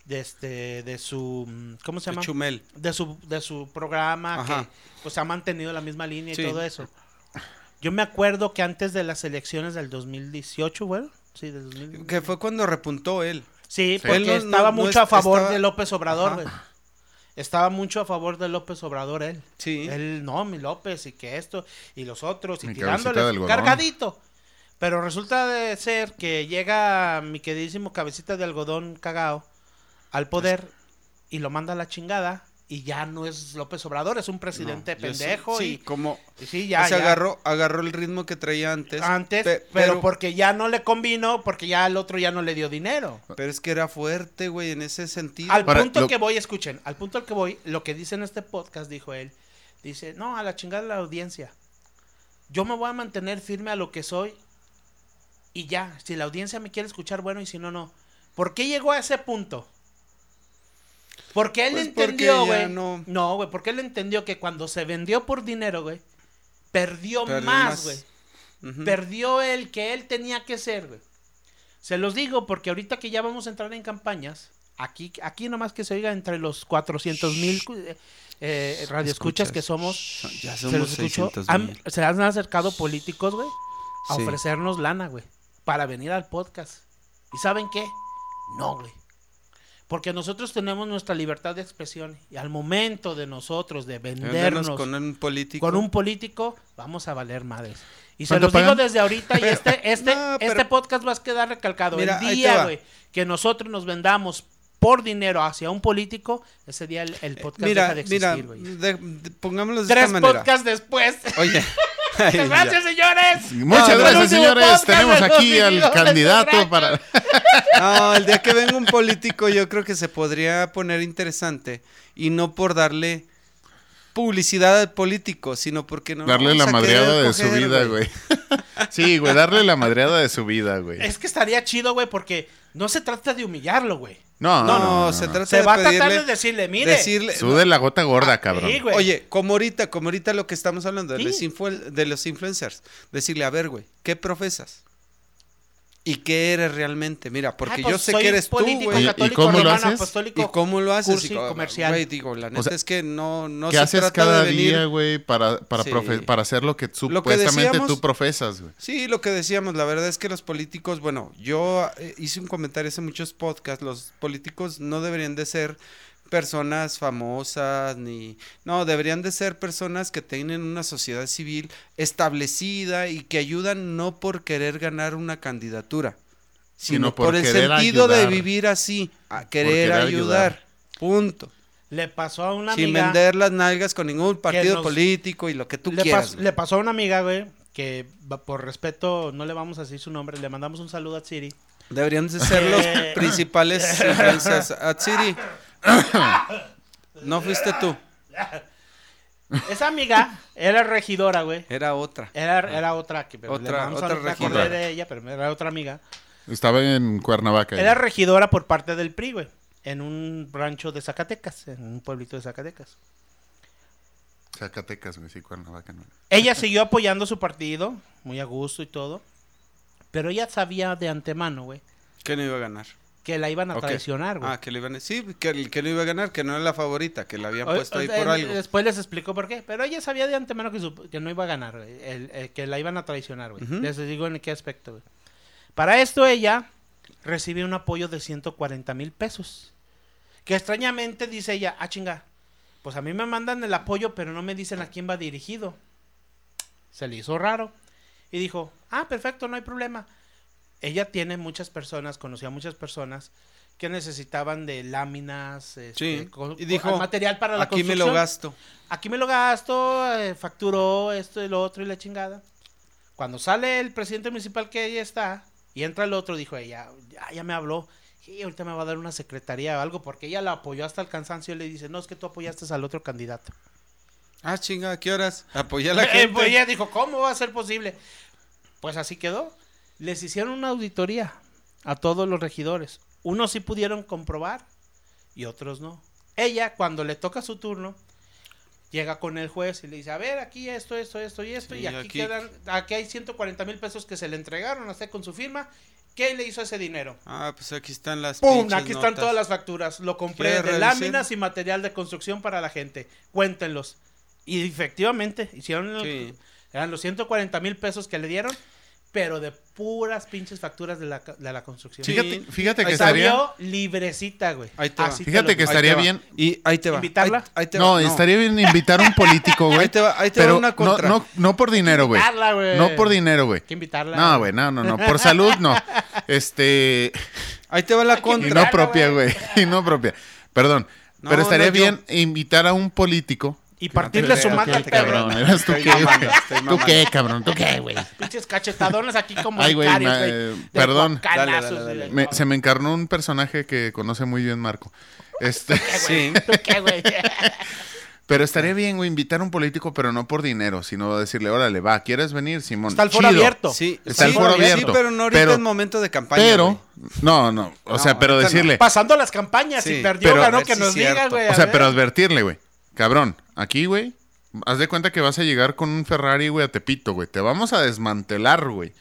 de este de su mm, ¿cómo se llama? Chumel. De su de su programa Ajá. que pues ha mantenido la misma línea Sí. y todo eso. Yo me acuerdo que antes de las elecciones del 2018, güey, sí, del 2000. Que fue cuando repuntó él. Sí, porque Él no- estaba no- no mucho es- a favor estaba- de López Obrador, güey. Estaba mucho a favor de López Obrador él. Sí. Él, no, mi López, y que esto, y los otros, y Mi cabecita de tirándole algodón. cargadito. Pero resulta de ser que llega mi queridísimo cabecita de algodón cagao al poder y lo manda a la chingada y ya no es López Obrador, es un presidente No, pendejo sí, y, como y sí, ya, o sea, ya. agarró agarró el ritmo que traía antes. antes, pe- pero, porque ya no le convino, porque ya el otro ya no le dio dinero. pero es que era fuerte, güey, en ese sentido. Al punto lo- que voy, escuchen, al punto al que voy, lo que dice en este podcast, dijo él, dice, no, a la chingada de la audiencia. Yo me voy a mantener firme a lo que soy y ya, si la audiencia me quiere escuchar, bueno, y si no, no. ¿Por qué llegó a ese punto? Porque él Pues entendió, güey. no- No, güey, porque él entendió que cuando se vendió por dinero, güey, perdió, Perdió más, güey. Perdió el que él tenía que ser, güey. Se los digo porque ahorita que ya vamos a entrar en campañas, aquí, aquí nomás que se oiga entre los 400 mil eh, radioescuchas Escuchas. que somos, Ya se los escucho, 600 han- se han acercado políticos, güey, a Sí. ofrecernos lana, güey, para venir al podcast. ¿Y saben qué? No, güey. Porque nosotros tenemos nuestra libertad de expresión y al momento de nosotros de Vendernos vendernos con un político. con un político, vamos a valer madres. Y se ¿Cuánto los digo desde ahorita y este, este, No, pero- este podcast va a quedar recalcado. Mira, el día, güey, que nosotros nos vendamos por dinero hacia un político, ese día el, el podcast Mira, deja de existir, güey. de- de- pongámoslo de Tres esta manera. podcasts después. Oye. Gracias, señores. Muchas No, gracias, señores. podcast Tenemos aquí al candidato para. No, el día que venga un político yo creo que se podría poner interesante y no por darle publicidad al político, sino porque no. Darle la madreada de su vida, güey. sí, güey, darle la madreada de su vida, güey. Es que estaría chido, güey, porque no se trata de humillarlo, güey. No, No, no, no, se no. trata Se de va a tratar de decirle, mire. decirle- Sude la gota gorda, cabrón. Sí, güey. Oye, como ahorita, como ahorita lo que estamos hablando de, Sí. los, influ- de los influencers, decirle, a ver, güey, ¿qué profesas? ¿Y qué eres realmente? Mira, porque Ah, pues yo sé soy que eres tú, político, güey. ¿Y- cómo lo haces? apostólico, ¿Y cómo lo haces? cursi, Y co- comercial. Güey, digo, la neta sea, es que no, no ¿Qué se haces trata cada de venir... día, güey, para, para, Sí. profe- para hacer lo que Lo que supuestamente decíamos- tú profesas, güey? Sí, lo que decíamos, la verdad es que los políticos, bueno, yo eh, hice un comentario hace muchos podcasts, los políticos no deberían de ser personas famosas ni no, deberían de ser personas que tienen una sociedad civil establecida y que ayudan no por querer ganar una candidatura, sino, Sino por por, el sentido de vivir así, a querer, querer ayudar. ayudar. Punto. Le pasó a una Sin amiga. vender las nalgas con ningún partido nos- político y lo que tú le, quieras. pas- le pasó a una amiga, güey, que va- por respeto no le vamos a decir su nombre, le mandamos un saludo a Siri. Deberían de ser los Eh. principales influencers. Atsiri. No fuiste tú, Esa amiga era regidora, güey. era otra. Era, era otra que Otra- le vamos a- otra regidora. de ella, pero era otra amiga. Estaba en Cuernavaca. Era regidora por parte del PRI, güey, en un rancho de Zacatecas, en un pueblito de Zacatecas. Zacatecas, güey, sí, Cuernavaca. No. Ella siguió apoyando su partido, muy a gusto y todo, pero ella sabía de antemano, güey, Que no iba a ganar. Que la iban a traicionar, güey. Ah, que le iban a... Sí, que, que no iba a ganar, que no era la favorita, que la habían O- puesto ahí o sea, por él- algo. Después les explicó por qué. Pero ella sabía de antemano que, su- que no iba a ganar, güey, el- el- que la iban a traicionar, güey. Les digo en qué aspecto, güey. Para esto ella recibe un apoyo de 140 mil pesos. Que extrañamente dice ella, ah, chinga, pues a mí me mandan el apoyo, pero no me dicen a quién va dirigido. Se le hizo raro. Y dijo, ah, perfecto, no hay problema. Ella tiene muchas personas, conocía a muchas personas que necesitaban de láminas, este, Sí, y dijo, material para la Aquí me lo construcción. gasto. Aquí me lo gasto, eh, facturó esto y lo otro y la chingada. Cuando sale el presidente municipal que ella está y entra el otro, dijo ella, ya, ya me habló. Y ahorita me va a dar una secretaría o algo porque ella la apoyó hasta el cansancio y le dice, no, es que tú apoyaste al otro candidato. Ah, chinga, ¿a qué horas? Apoyé a la Eh, gente. pues ella dijo, ¿cómo va a ser posible? Pues así quedó. Les hicieron una auditoría a todos los regidores. Unos sí pudieron comprobar y otros no. Ella, cuando le toca su turno, llega con el juez y le dice, a ver, aquí esto, esto, esto y esto, Sí, y aquí, aquí- quedan, aquí hay 140 mil pesos que se le entregaron, hasta con su firma. ¿Qué le hizo ese dinero? Ah, pues aquí están las ¡Pum! Aquí están notas. todas las facturas. Lo compré ¿Quieres de láminas y material de construcción para la gente. Cuéntenlos. Y efectivamente, hicieron Sí. eran los 140 mil pesos que le dieron, pero de puras pinches facturas de la, de la construcción. Fíjate, fíjate que estaría... Salió librecita, güey. Ahí te va. Así te Fíjate lo que estaría Ahí te va. bien- Y ahí te va. ¿Invitarla? Ahí, ahí te No, va. estaría bien invitar a un político, güey. Ahí te va, ahí te va una contra. no, no por dinero, güey. Invitarla, güey. No por dinero, güey. Que invitarla. No, güey, no, no, no. Por salud, no. Este. Ahí te va la Y contra. no propia, güey. Y no propia. Perdón. No, Pero estaría no, yo- bien invitar a un político. Y partirle su madre no al te perro. Cabrón, eras tú qué, cabrón? ¿Tú qué, güey? Pinches cachetadones aquí como Ay, güey, eh, perdón. Dale, dale. Me- se me encarnó un personaje que conoce muy bien Marco. Este, Sí. ¿Tú qué, güey? pero estaría bien, güey, invitar a un político, pero no por dinero, sino decirle, órale, va, ¿quieres venir, Simón? Está el foro Chido. abierto. Sí, Está sí, el foro sí, abierto. pero no ahorita Pero- es momento de campaña. Pero, güey. no, no, o No, sea, pero no. decirle, Pasando las campañas, Sí, si perdió, pero- ganó, que nos diga, güey. o sea, pero advertirle, güey, cabrón, aquí, güey, haz de cuenta que vas a llegar con un Ferrari, güey, a Tepito, güey, te vamos a desmantelar, güey.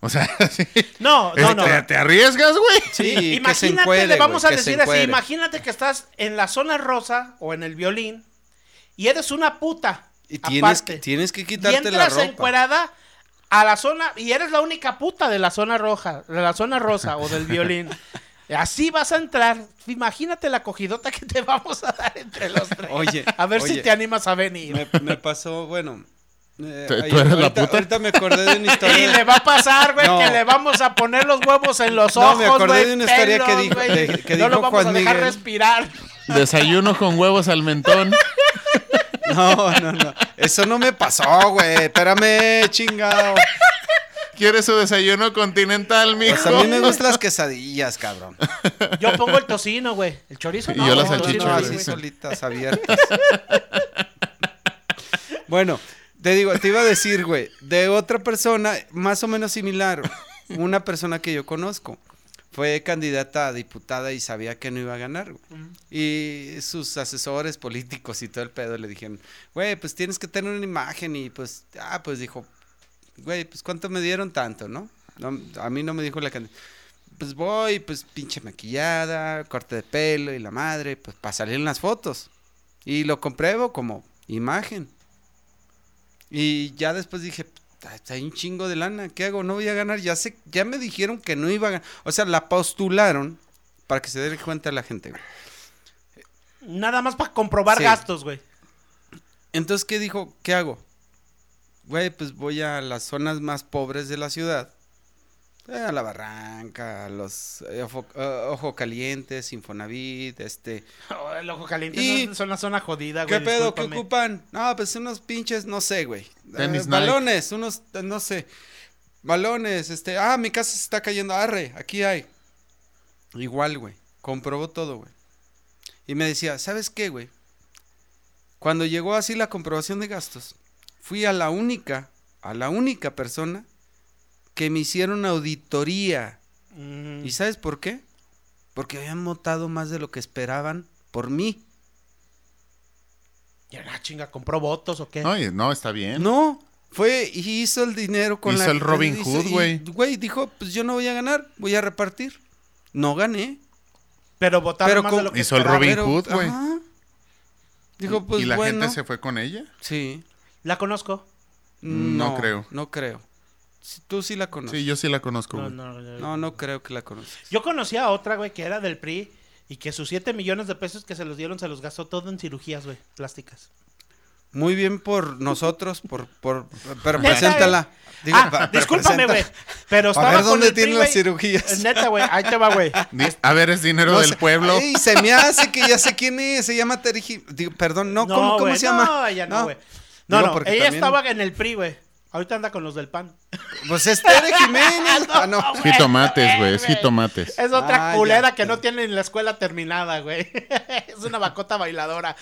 O sea, sí. No, no, Es- no. ¿Te, te arriesgas, güey? Sí, que se Imagínate, encuere, le vamos a decir así, imagínate que estás en la zona rosa o en el violín y eres una puta. Y tienes aparte. que, tienes que y quitarte la ropa. encuerada a la zona y eres la única puta de la zona roja, de la zona rosa o del violín. Así vas a entrar. Imagínate la cogidota que te vamos a dar entre los tres. Oye, a ver si te animas a venir. Me, me pasó, bueno. eh, ¿Tú- ahí- tú eres la ahorita, puta? ahorita me acordé de una Y historia. le va a pasar, güey, No. que le vamos a poner los huevos en los No, ojos, me acordé de una historia que dijo- güey. de- que no lo dijo vamos Juan a dejar Miguel. respirar. Desayuno con huevos al mentón. No, no, no. Eso no me pasó, güey. Espérame, chingado. ¿Quieres su desayuno continental, mijo? Pues a mí me gustan las quesadillas, cabrón. Yo pongo el tocino, güey. El chorizo Y no. yo la el salchicha, tocino No, güey. sí, así solitas, abiertas. Bueno, te digo, te iba a decir, güey, de otra persona más o menos similar, una persona que yo conozco. Fue candidata a diputada y sabía que no iba a ganar, güey. Y sus asesores políticos y todo el pedo le dijeron, güey, pues tienes que tener una imagen y pues, ah, pues dijo, güey, pues cuánto me dieron tanto, ¿no? No, a mí no me dijo la cantidad. Pues voy, pues pinche maquillada, corte de pelo y la madre, pues para salir en las fotos. Y lo compruebo como imagen. Y ya después dije, "Puta, está ahí un chingo de lana, ¿qué hago? No voy a ganar, ya sé, ya me dijeron que no iba a ganar. O sea, la postularon para que se dé cuenta la gente. güey. Nada más para comprobar Sí. gastos, güey. Entonces, ¿qué dijo? ¿Qué hago? Güey, pues voy a las zonas más pobres de la ciudad. Eh, A la Barranca, a los eh, Ojo, eh, Ojo Caliente, Sinfonavit, este... Oh, el ojo caliente Y- es una zona jodida, güey. ¿Qué pedo? ¿Qué ocupan? No, pues unos pinches, no sé, güey. Tenis Eh, balones, unos, no sé. Balones, este. Ah, mi casa se está cayendo. Arre, aquí hay. Igual, güey. Comprobó todo, güey. Y me decía, ¿sabes qué, güey? Cuando llegó así la comprobación de gastos, fui a la única, a la única persona que me hicieron auditoría. Mm. ¿Y sabes por qué? Porque habían votado más de lo que esperaban por mí. Ya, ah, chinga, ¿compró votos o qué? No, y- no, está bien. No, fue y hizo el dinero con Hizo la el Robin hizo- Hood, y, güey. Güey, dijo, pues yo no voy a ganar, voy a repartir. No gané. Pero votaron Pero más con- de lo que Hizo el. Robin Hood, güey. Dijo, pues ¿Y la bueno. gente se fue con ella? Sí. La conozco. No creo. No creo. Tú sí la conoces. Sí, yo sí la conozco, No, güey. no, no, No, no creo que la conoces. Yo conocía a otra, güey, que era del PRI y que sus 7 millones de pesos que se los dieron se los gastó todo en cirugías, güey, plásticas. Muy bien por nosotros, por, por, pero Neta, preséntala. Digo, ah, pa- pero discúlpame, güey. Pero A estaba ver con dónde tienen las cirugías. Neta, güey, ahí te va, güey. A ver, es dinero No del sé. pueblo. Ay, se me hace que ya sé quién es. Se llama Terji. Digo, perdón, no, ¿cómo, cómo güey, se llama? No, ella no, güey. No, Digo, no, porque ella también- estaba en el PRI, güey. Ahorita anda con los del PAN. Pues es Tere Jiménez. Ah, no. Es jitomates, güey, es jitomates. Es otra Ah, culera ya. que no tiene ni la escuela terminada, güey. es una bacota bailadora.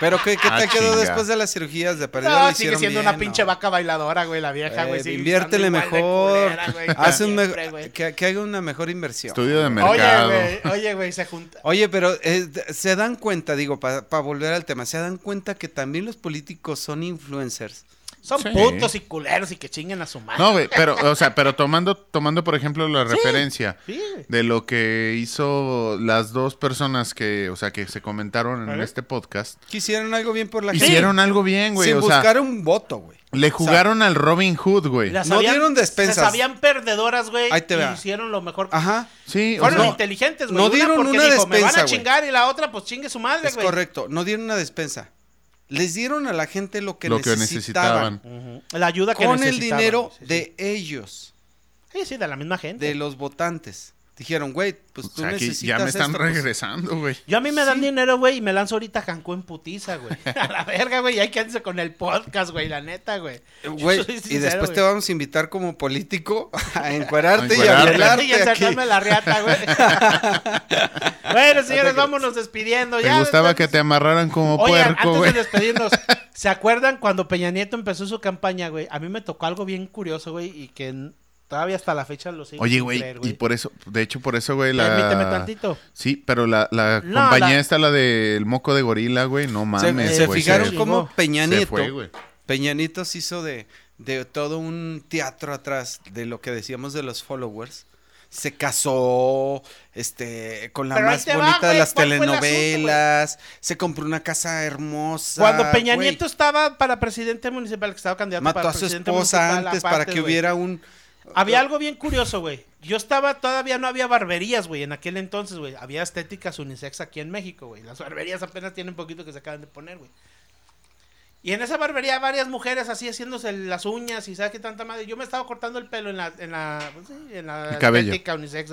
Pero ¿qué, qué Ah, tal quedó después de las cirugías de perdida? No, sigue siendo bien, una pinche ¿no? vaca bailadora, güey, la vieja, güey. Eh, inviértele mejor. culera, güey, Haz un me- siempre, güey. que, que haga una mejor inversión. Estudio de Oye, mercado. güey, oye, güey, se junta. Oye, pero eh, se dan cuenta, digo, para volver al tema, se dan cuenta que también los políticos son influencers. Son Sí. putos y culeros y que chinguen a su madre. No, güey, pero, o sea, pero tomando, tomando por ejemplo, la referencia Sí, de lo que hizo las dos personas que, o sea, que se comentaron en este podcast. Quisieron algo bien por la gente. Hicieron algo bien, güey. Sin O sea, buscar un voto, güey. le jugaron al Robin Hood, güey. No dieron despensas. Se sabían perdedoras, güey. Ahí te y hicieron lo mejor. Ajá. Sí, o Fueron sea, inteligentes, güey. no dieron una dijo, me van despensa, a chingar y la otra, pues chingue su madre, Es güey. correcto. No dieron una despensa. Les dieron a la gente lo que lo que necesitaban. necesitaban. Ujú. La ayuda que Con el necesitaban, dinero sí, sí. de ellos, Sí, sí, de la misma gente. de los votantes. Dijeron, güey, pues O tú sea, necesitas ya me están esto, pues. regresando, güey. Yo a mí me dan Sí. dinero, güey, y me lanzo ahorita a Cancún putiza, güey. A la verga, güey. y Hay que hacerse con el podcast, güey, la neta, güey. Eh, Güey, y sincero, después te vamos a invitar como político a encuerarte, A y a encuerarte. violarte Y aquí. encerrarme la riata, güey. bueno, señores, vámonos despidiendo. ¿Te ya, gustaba que te amarraran como Oye, puerco, antes güey? de despedirnos, ¿se acuerdan cuando Peña Nieto empezó su campaña, güey? A mí me tocó algo bien curioso, güey, y que todavía hasta la fecha lo sigo Oye, güey, y por eso, de hecho, por eso, güey, la... Permíteme tantito. Sí, pero la, la No, compañía la- esta, la del moco de gorila, güey, no Se, mames, se güey, fijaron se- cómo. Peña se Nieto, fue, güey. Peña Nieto se hizo de, de todo un teatro atrás de lo que decíamos de los followers. Se casó este con la Pero más va, bonita de las ¿cuál fue el asunto, telenovelas. se compró una casa hermosa. Cuando Peña güey. Nieto estaba para presidente municipal, que estaba candidato mató para a su presidente esposa municipal, antes aparte, para que güey. hubiera un Había algo bien curioso, güey. Yo estaba, todavía no había barberías, güey, en aquel entonces, güey. Había estéticas unisex aquí en México, güey. Las barberías apenas tienen poquito que se acaban de poner, güey. Y en esa barbería varias mujeres así haciéndose las uñas y sabes qué tanta madre. Yo me estaba cortando el pelo en la, en la, pues en la El cabello. estética unisex.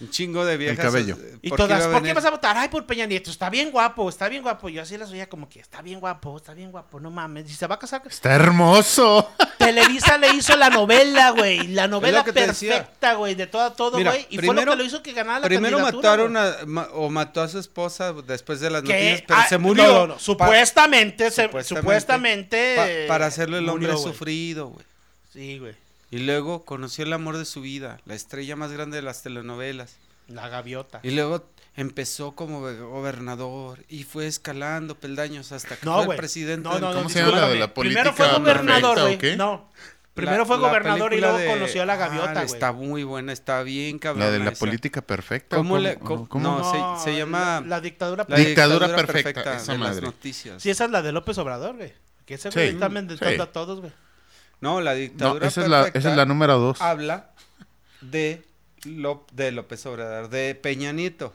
un chingo de viejas. cabello. eh, Y todas, a ¿por qué vas a votar? Ay, por Peña Nieto, está bien guapo, está bien guapo. Yo así las oía como que está bien guapo, está bien guapo, no mames. Y se va a casar. Está hermoso. Televisa le hizo la novela, güey. La novela perfecta, güey, de todo, todo, Mira, güey. Y fue lo que lo hizo que ganara la Primero candidatura, mataron a, ma- o mató a su esposa después de las Que- noticias, pero ah, se murió. no, no, no, Supuestamente, se- Supuestamente. Supuestamente. pa- para hacerlo el hombre sufrido, güey. Sí, güey. Y luego conoció el amor de su vida, la estrella más grande de las telenovelas. La gaviota. Y luego empezó como go- gobernador y fue escalando peldaños hasta que No, fue el güey. presidente. No, del- no, no. ¿Cómo se llama la de la discúlpame. Primero fue política gobernador, güey. No. Primero La- fue la gobernador y luego de- conoció a la Ah, gaviota, güey. Está muy buena, está bien cabrón. La de la política perfecta. ¿Cómo ¿o le- cómo- cómo- cómo? no, se- se llama- La, la dictadura. La Dictadura dictadura, perfecta, perfecta, esa de las madre. noticias. Sí, esa es la de López Obrador, güey. Que ese güey Sí, está sí. a todos, güey. No, la No, dictadura esa es, la, perfecta esa es la número dos. habla de, Lop- de López Obrador, de Peña Nieto.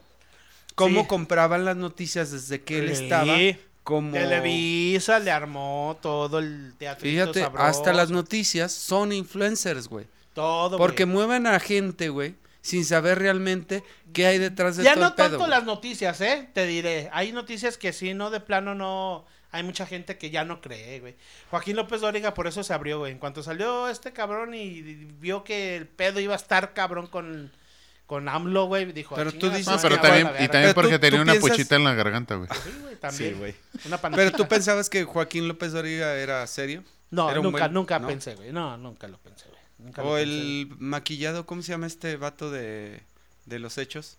Cómo Sí. compraban las noticias desde que él Sí. estaba como... Televisa le armó todo el teatro. Fíjate, hasta las noticias son influencers, güey. Todo, Porque güey. mueven a gente, güey, sin saber realmente qué hay detrás de Ya todo no el pedo. tanto güey. las noticias, ¿eh? Te diré. Hay noticias que sí, no, de plano no. Hay mucha gente que ya no cree, güey. Joaquín López Dóriga por eso se abrió, güey. En cuanto salió este cabrón y vio que el pedo iba a estar cabrón con, con AMLO, güey, dijo. Pero "Ah, tú chinga dices No, pero también, y verga". también Pero tú- porque tenía tú una piensas- puchita en la garganta, güey. Sí, güey, también. Sí, güey. Una panachita. Pero tú pensabas que Joaquín López Dóriga era serio. No, Era nunca, buen- nunca ¿no? pensé, güey. No, nunca lo pensé, güey. Nunca O pensé, el maquillado, ¿cómo se llama este vato de, de los hechos?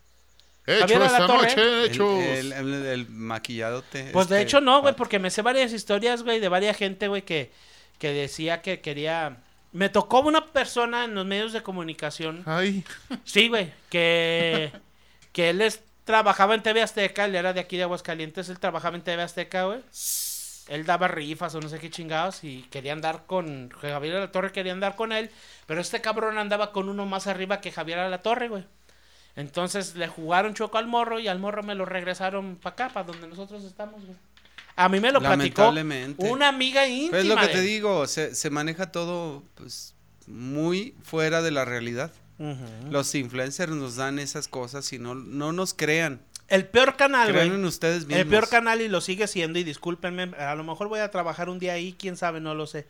Hecho esta noche, El- hechos. El, el, el maquilladote. Pues de este, hecho no, güey, vato. porque me sé varias historias, güey, de varias gente, güey, que, que decía que quería... Me tocó una persona en los medios de comunicación, Ay, sí, güey, que, que él es- trabajaba en TV Azteca, él era de aquí de Aguascalientes, él trabajaba en TV Azteca, güey. Él daba rifas o no sé qué chingados y quería andar con... Javier La Torre quería andar con él, pero este cabrón andaba con uno más arriba que Javier La Torre, güey. Entonces le jugaron choco al morro y al morro me lo regresaron para acá, para donde nosotros estamos, güey. A mí me lo platicó una amiga íntima. Pues es lo que de te digo, se, se maneja todo pues muy fuera de la realidad. Los influencers nos dan esas cosas y no, no nos crean. El peor canal, güey. ustedes mismos. El peor canal y lo sigue siendo y discúlpenme, a lo mejor voy a trabajar un día ahí, quién sabe, no lo sé.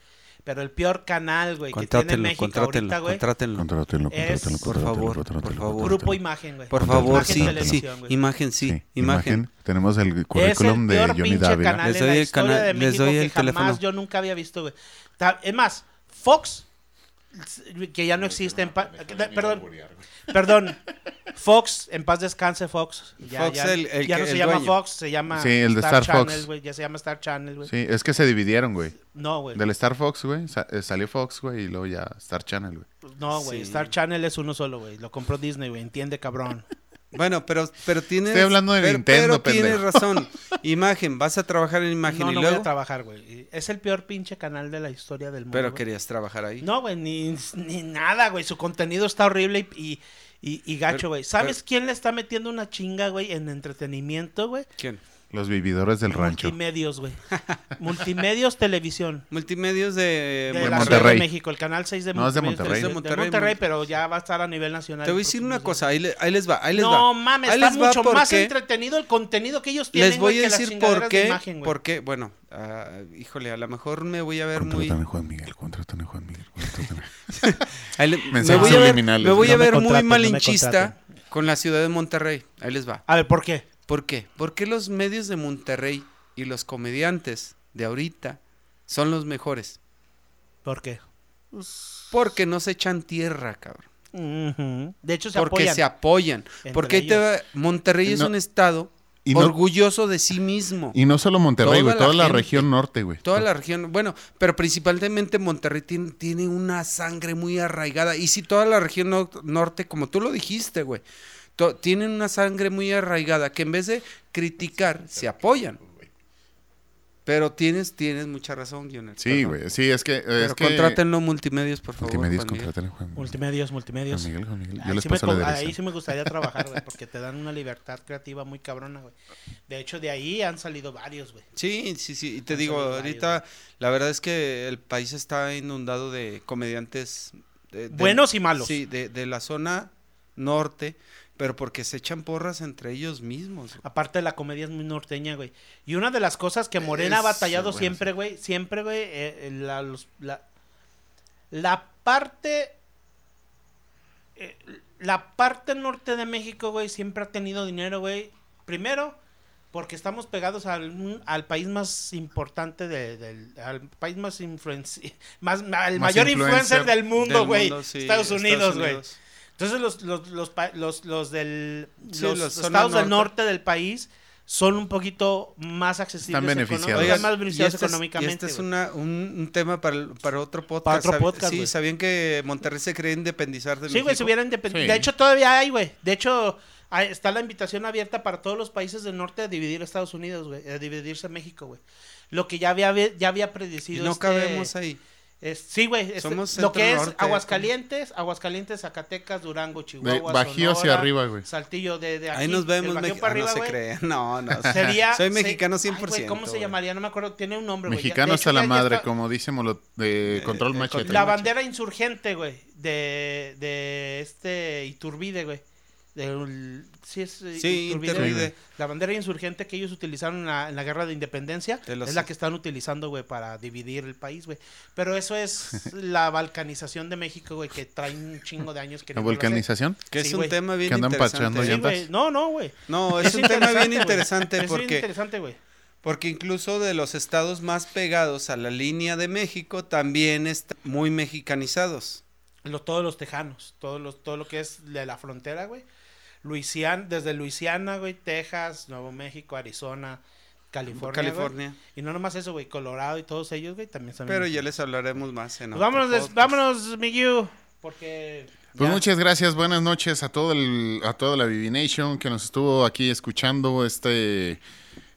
Pero el peor canal, güey, que tiene Contrátenlo, México contrátenlo, ahorita, güey. contrátenlo. contrátenlo, Es- contrátenlo, por favor, por favor. Grupo Imagen, güey. Por favor, Imagen sí, sí. Televisión, güey. Imagen, sí, imagen. Tenemos el currículum de Johnny Dávila. Les doy el canal- les doy que el teléfono. yo nunca había visto, güey. Es más, Fox, que ya no existe en paz... Perdón, perdón. Fox, en paz descanse Fox. Ya, Fox, ya- el- el ya que- no se el llama dueño. Fox, se llama Sí, el de Star Fox. Channel, güey. Ya se llama Star Channel, güey. Sí, es que se dividieron, güey. No, güey. Del Star Fox, güey, sa- eh, salió Fox, güey, y luego ya Star Channel, güey. No, güey. Sí. Star Channel es uno solo, güey. Lo compró Disney, güey. Entiende, cabrón. Bueno, pero, pero tienes. Estoy hablando de pero, Nintendo, Pero tienes pendejo. razón. Imagen, vas a trabajar en imagen no, y no voy luego. a trabajar, güey. Es el peor pinche canal de la historia del mundo. pero güey. querías trabajar ahí. No, güey, ni, ni nada, güey. Su contenido está horrible y, y, y gacho, Pero- güey. ¿Sabes pero- quién le está metiendo una chinga, güey, en entretenimiento, güey? ¿Quién? Los vividores del rancho. Multimedios, güey. Multimedios Televisión. Multimedios de, De, De la Monterrey. de México, el canal 6 de No, es de Multimedios Monterrey. Televisión. Es de De Monterrey, Monterrey, pero ya va a estar a nivel nacional. Te voy a decir una cosa, ahí, le- ahí les va, ahí les No va. mames, Ahí está les va mucho más entretenido el contenido que ellos tienen. Les voy güey, a decir por qué. imagen, güey. porque, bueno, ah, híjole, a lo mejor me voy a ver muy. Contratan a Juan Miguel, contratan a Juan Miguel. ahí le- me Mensajes voy a ver, subliminales, me voy no a ver muy no malinchista con la ciudad de Monterrey. Ahí les va. A ver, ¿por qué? ¿Por qué? Porque los medios de Monterrey y los comediantes de ahorita son los mejores. ¿Por qué? Porque no se echan tierra, cabrón. De hecho, se porque apoyan. se apoyan. entre Porque ahí te va- Monterrey es un estado y no- orgulloso de sí mismo. Y no solo Monterrey, Toda güey, la toda la gente. región norte, güey. Toda la región, bueno, pero principalmente Monterrey tiene, tiene una sangre muy arraigada. Y si toda la región no- norte, como tú lo dijiste, güey, tienen una sangre muy arraigada que en vez de criticar, se apoyan. Pero tienes, tienes mucha razón, Gionel. Sí, güey, sí, es que... Pero es que... contrátenlo multimedios, por favor. Multimedios, a Juan. Multimedios, multimedios. Juan Miguel, Juan Miguel. Yo Ahí les sí, me, paso la co- ahí dirección. sí me gustaría trabajar, güey, porque te dan una libertad creativa muy cabrona, güey. De hecho, de ahí han salido varios, güey. Sí, sí, sí. Y te Han digo, ahorita la verdad es que el país está inundado de comediantes. de- de- Buenos y malos. Sí, de, de la zona norte, pero porque se echan porras entre ellos mismos. güey. Aparte, la comedia es muy norteña, güey. Y una de las cosas que Morena ha batallado bueno, siempre, güey, siempre, güey, eh, eh, la, los- la, la parte... eh, la parte norte de México, güey, siempre ha tenido dinero, güey. Primero, porque estamos pegados al, al país más importante de- del al país más influenci más al Más mayor influencer influencer del mundo, güey. sí, Estados Unidos, güey. Entonces los los los pa- los, los del Sí, los estados del norte. del país son un poquito más accesibles Están beneficiados. Oigan, más y beneficiados este es- económicamente. y este es una- un, un tema para, el- para otro podcast. Para otro ¿Sabi- podcast, Sí. ¿sabían que Monterrey se cree independizar de Sí, güey, se hubiera independ- Sí. De hecho, todavía hay, güey. De hecho, hay- está la invitación abierta para todos los países del norte a dividir Estados Unidos, güey. A dividirse México, güey. Lo que ya había, ya había Y predecido. no este- cabemos ahí. Es- sí, güey. este- Somos lo que es centro-norte. Aguascalientes, Aguascalientes, Zacatecas, Durango, Chihuahua. Bajío hacia Sonora, arriba, güey. Saltillo de, de aquí. Ahí nos vemos, Bajío ah, no arriba, se crean. No, no. Sería. Soy se- mexicano Ay, 100%. güey, ¿Cómo se güey. llamaría? No me acuerdo. Tiene un nombre, güey. Mexicano de hasta la madre, está- como dice Molo- de Control eh, Machete. La bandera insurgente, güey, de, de este Iturbide, güey. Del- sí, es eh, Sí, Iturbide. La bandera insurgente que ellos utilizaron en la, en la guerra de independencia De los- es la que están utilizando, güey, para dividir el país, güey. Pero eso es la balcanización de México, güey, que trae un chingo de años que La vulcanización. Que Sí, es un tema bien Que andan interesante. pachando Sí. No, no, güey. No, es, un tema bien interesante Es bien porque, interesante, güey. porque incluso de los estados más pegados a la línea de México también están muy mexicanizados. Lo- todos los tejanos, todos los, todo lo que es de la frontera, güey. Luisiana, desde Luisiana, güey, Texas, Nuevo México, Arizona, California. California. güey. Y no nomás eso, güey, Colorado y todos ellos, güey, también están. Pero ya les hablaremos más en Pues vámonos, des- vámonos, Miguel, porque. Pues ya. muchas gracias, buenas noches a todo el, a toda la Vivi Nation que nos estuvo aquí escuchando este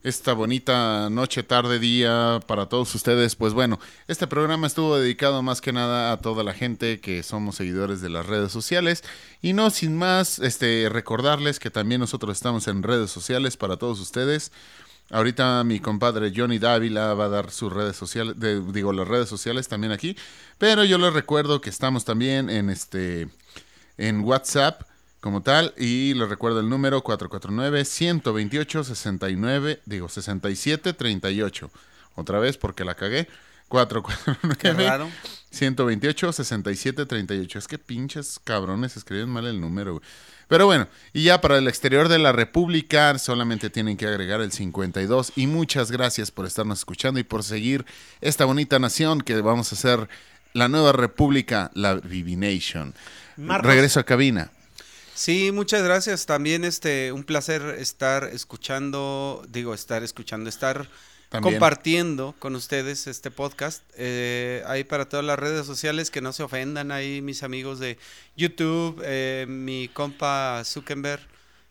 esta bonita noche, tarde, día para todos ustedes. Pues bueno, este programa estuvo dedicado más que nada a toda la gente que somos seguidores de las redes sociales y no sin más este recordarles que también nosotros estamos en redes sociales para todos ustedes. Ahorita mi compadre Johnny Dávila va a dar sus redes sociales, digo las redes sociales también aquí, pero yo les recuerdo que estamos también en este en WhatsApp como tal y les recuerdo el número 449 128 69 digo 67 38. Otra vez porque la cagué. 449 Qué raro. 128 67 38. Es que pinches cabrones escriben mal el número. güey. Pero bueno, y ya para el exterior de la República solamente tienen que agregar el 52. Y muchas gracias por estarnos escuchando y por seguir esta bonita nación que vamos a hacer la nueva república, la Vivination. Regreso a cabina. Sí, muchas gracias. También este un placer estar escuchando, digo, estar escuchando, estar También. compartiendo con ustedes este podcast. Eh, ahí para todas las redes sociales que no se ofendan ahí mis amigos de YouTube, eh, mi compa Zuckerberg.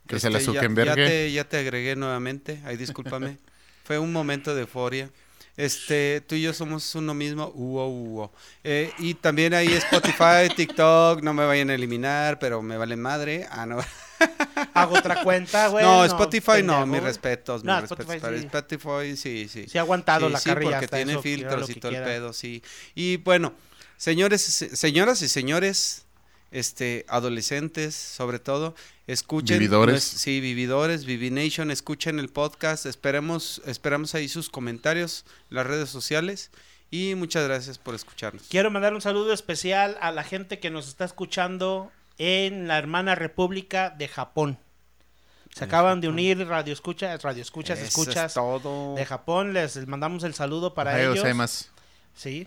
Que se la Este, ya- Zuckerbergue. Ya, te, ya te agregué nuevamente. Ahí discúlpame. Fue un momento de euforia. Este, tú y yo somos uno mismo. Uo, uo. Eh, y también ahí Spotify, TikTok, no me vayan a eliminar, pero me valen madre. Ah, no. Hago otra cuenta, güey. no, Spotify no, mis respetos, mis No, respetos. Spotify sí. Spotify sí, sí. Sí ha aguantado Sí, la sí, carrilla porque tiene eso, filtros y todo el pedo, sí. Y bueno, señores, se- señoras y señores, este, adolescentes, sobre todo, escuchen. Vividores. nues- sí, vividores, Vivination, escuchen el podcast. Esperemos, esperamos ahí sus comentarios en las redes sociales. Y muchas gracias por escucharnos. Quiero mandar un saludo especial a la gente que nos está escuchando en la hermana República de Japón. Se acaban de unir radio escuchas, radio escuchas, Eso escuchas es todo. de Japón. Les mandamos el saludo para ellos. Sí.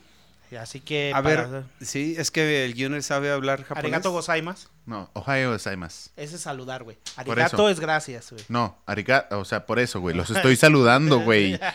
Así que A para- ver, sí, es que el Junior sabe hablar japonés. arigato gozaimasu. No, Ohayou gozaimasu. Ese es saludar, güey. Arigato es gracias, güey. No, arigato, o sea, por eso, güey. Los estoy saludando, güey.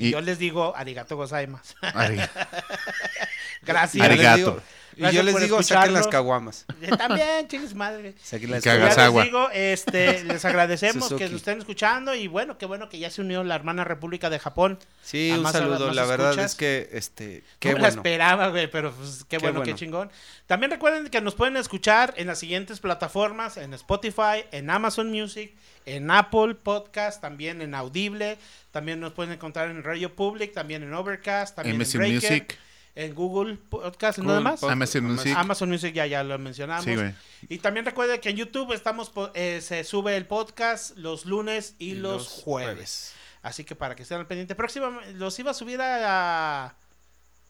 Y yo les digo arigato gozaimasu. ari- Gracias. Arigato. Y yo les digo, saquen las caguamas. Eh, También, chingues madre. Saquen las Ya les agua. digo, este, les agradecemos Suzuki. que nos estén escuchando y bueno, qué bueno que ya se unió la hermana República de Japón. Sí, un saludo. La verdad escuchas. es que, este, qué no me la bueno. esperaba, güey, pero pues, qué, Qué bueno, qué bueno. chingón. También recuerden que nos pueden escuchar en las siguientes plataformas, en Spotify, en Amazon Music, en Apple Podcast, también en Audible, también nos pueden encontrar en Radio Public, también en Overcast, también en Breaker, Music. En Google Podcast, ¿en Google dónde más? Podcast, Amazon Music. Amazon Music ya, ya lo mencionamos. Sí, güey. Y también recuerden que en YouTube estamos eh, se sube el podcast los lunes y, Y los, los jueves. jueves. Así que para que estén al pendiente. Próximamente los iba a subir a,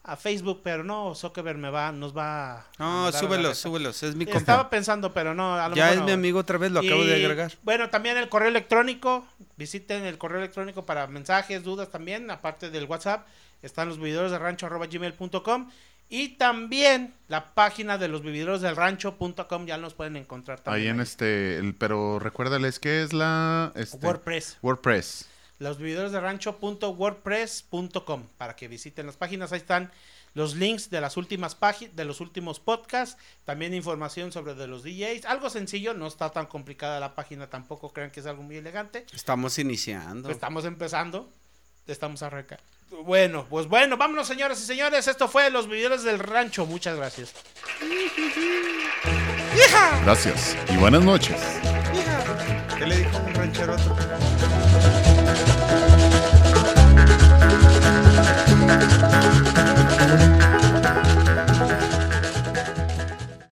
a Facebook, pero no, Zuckerberg me va, nos va a No, súbelos, súbelos. Es mi Estaba compa. pensando, pero no. A lo Ya mejor es no. mi amigo otra vez, lo acabo de agregar. Bueno, también el correo electrónico, Visiten el correo electrónico para mensajes, dudas también, aparte del WhatsApp. Están los vividores de rancho arroba gmail.com y también la página de los vividores del rancho.com ya nos pueden encontrar también. Ahí en este, el, pero recuérdales que es la... Este, WordPress. WordPress. Los vividores de rancho.wordpress.com para que visiten las páginas. Ahí están los links de las últimas páginas, de los últimos podcasts, también información sobre de los DJs. Algo sencillo, no está tan complicada la página tampoco, crean que es algo muy elegante. Estamos iniciando. Estamos empezando, estamos arrancando. Bueno, pues bueno, vámonos señoras y señores. Esto fue Los Vividores del Rancho. Muchas gracias. Gracias y buenas noches. ¿Qué le dijo un a otro? Thank.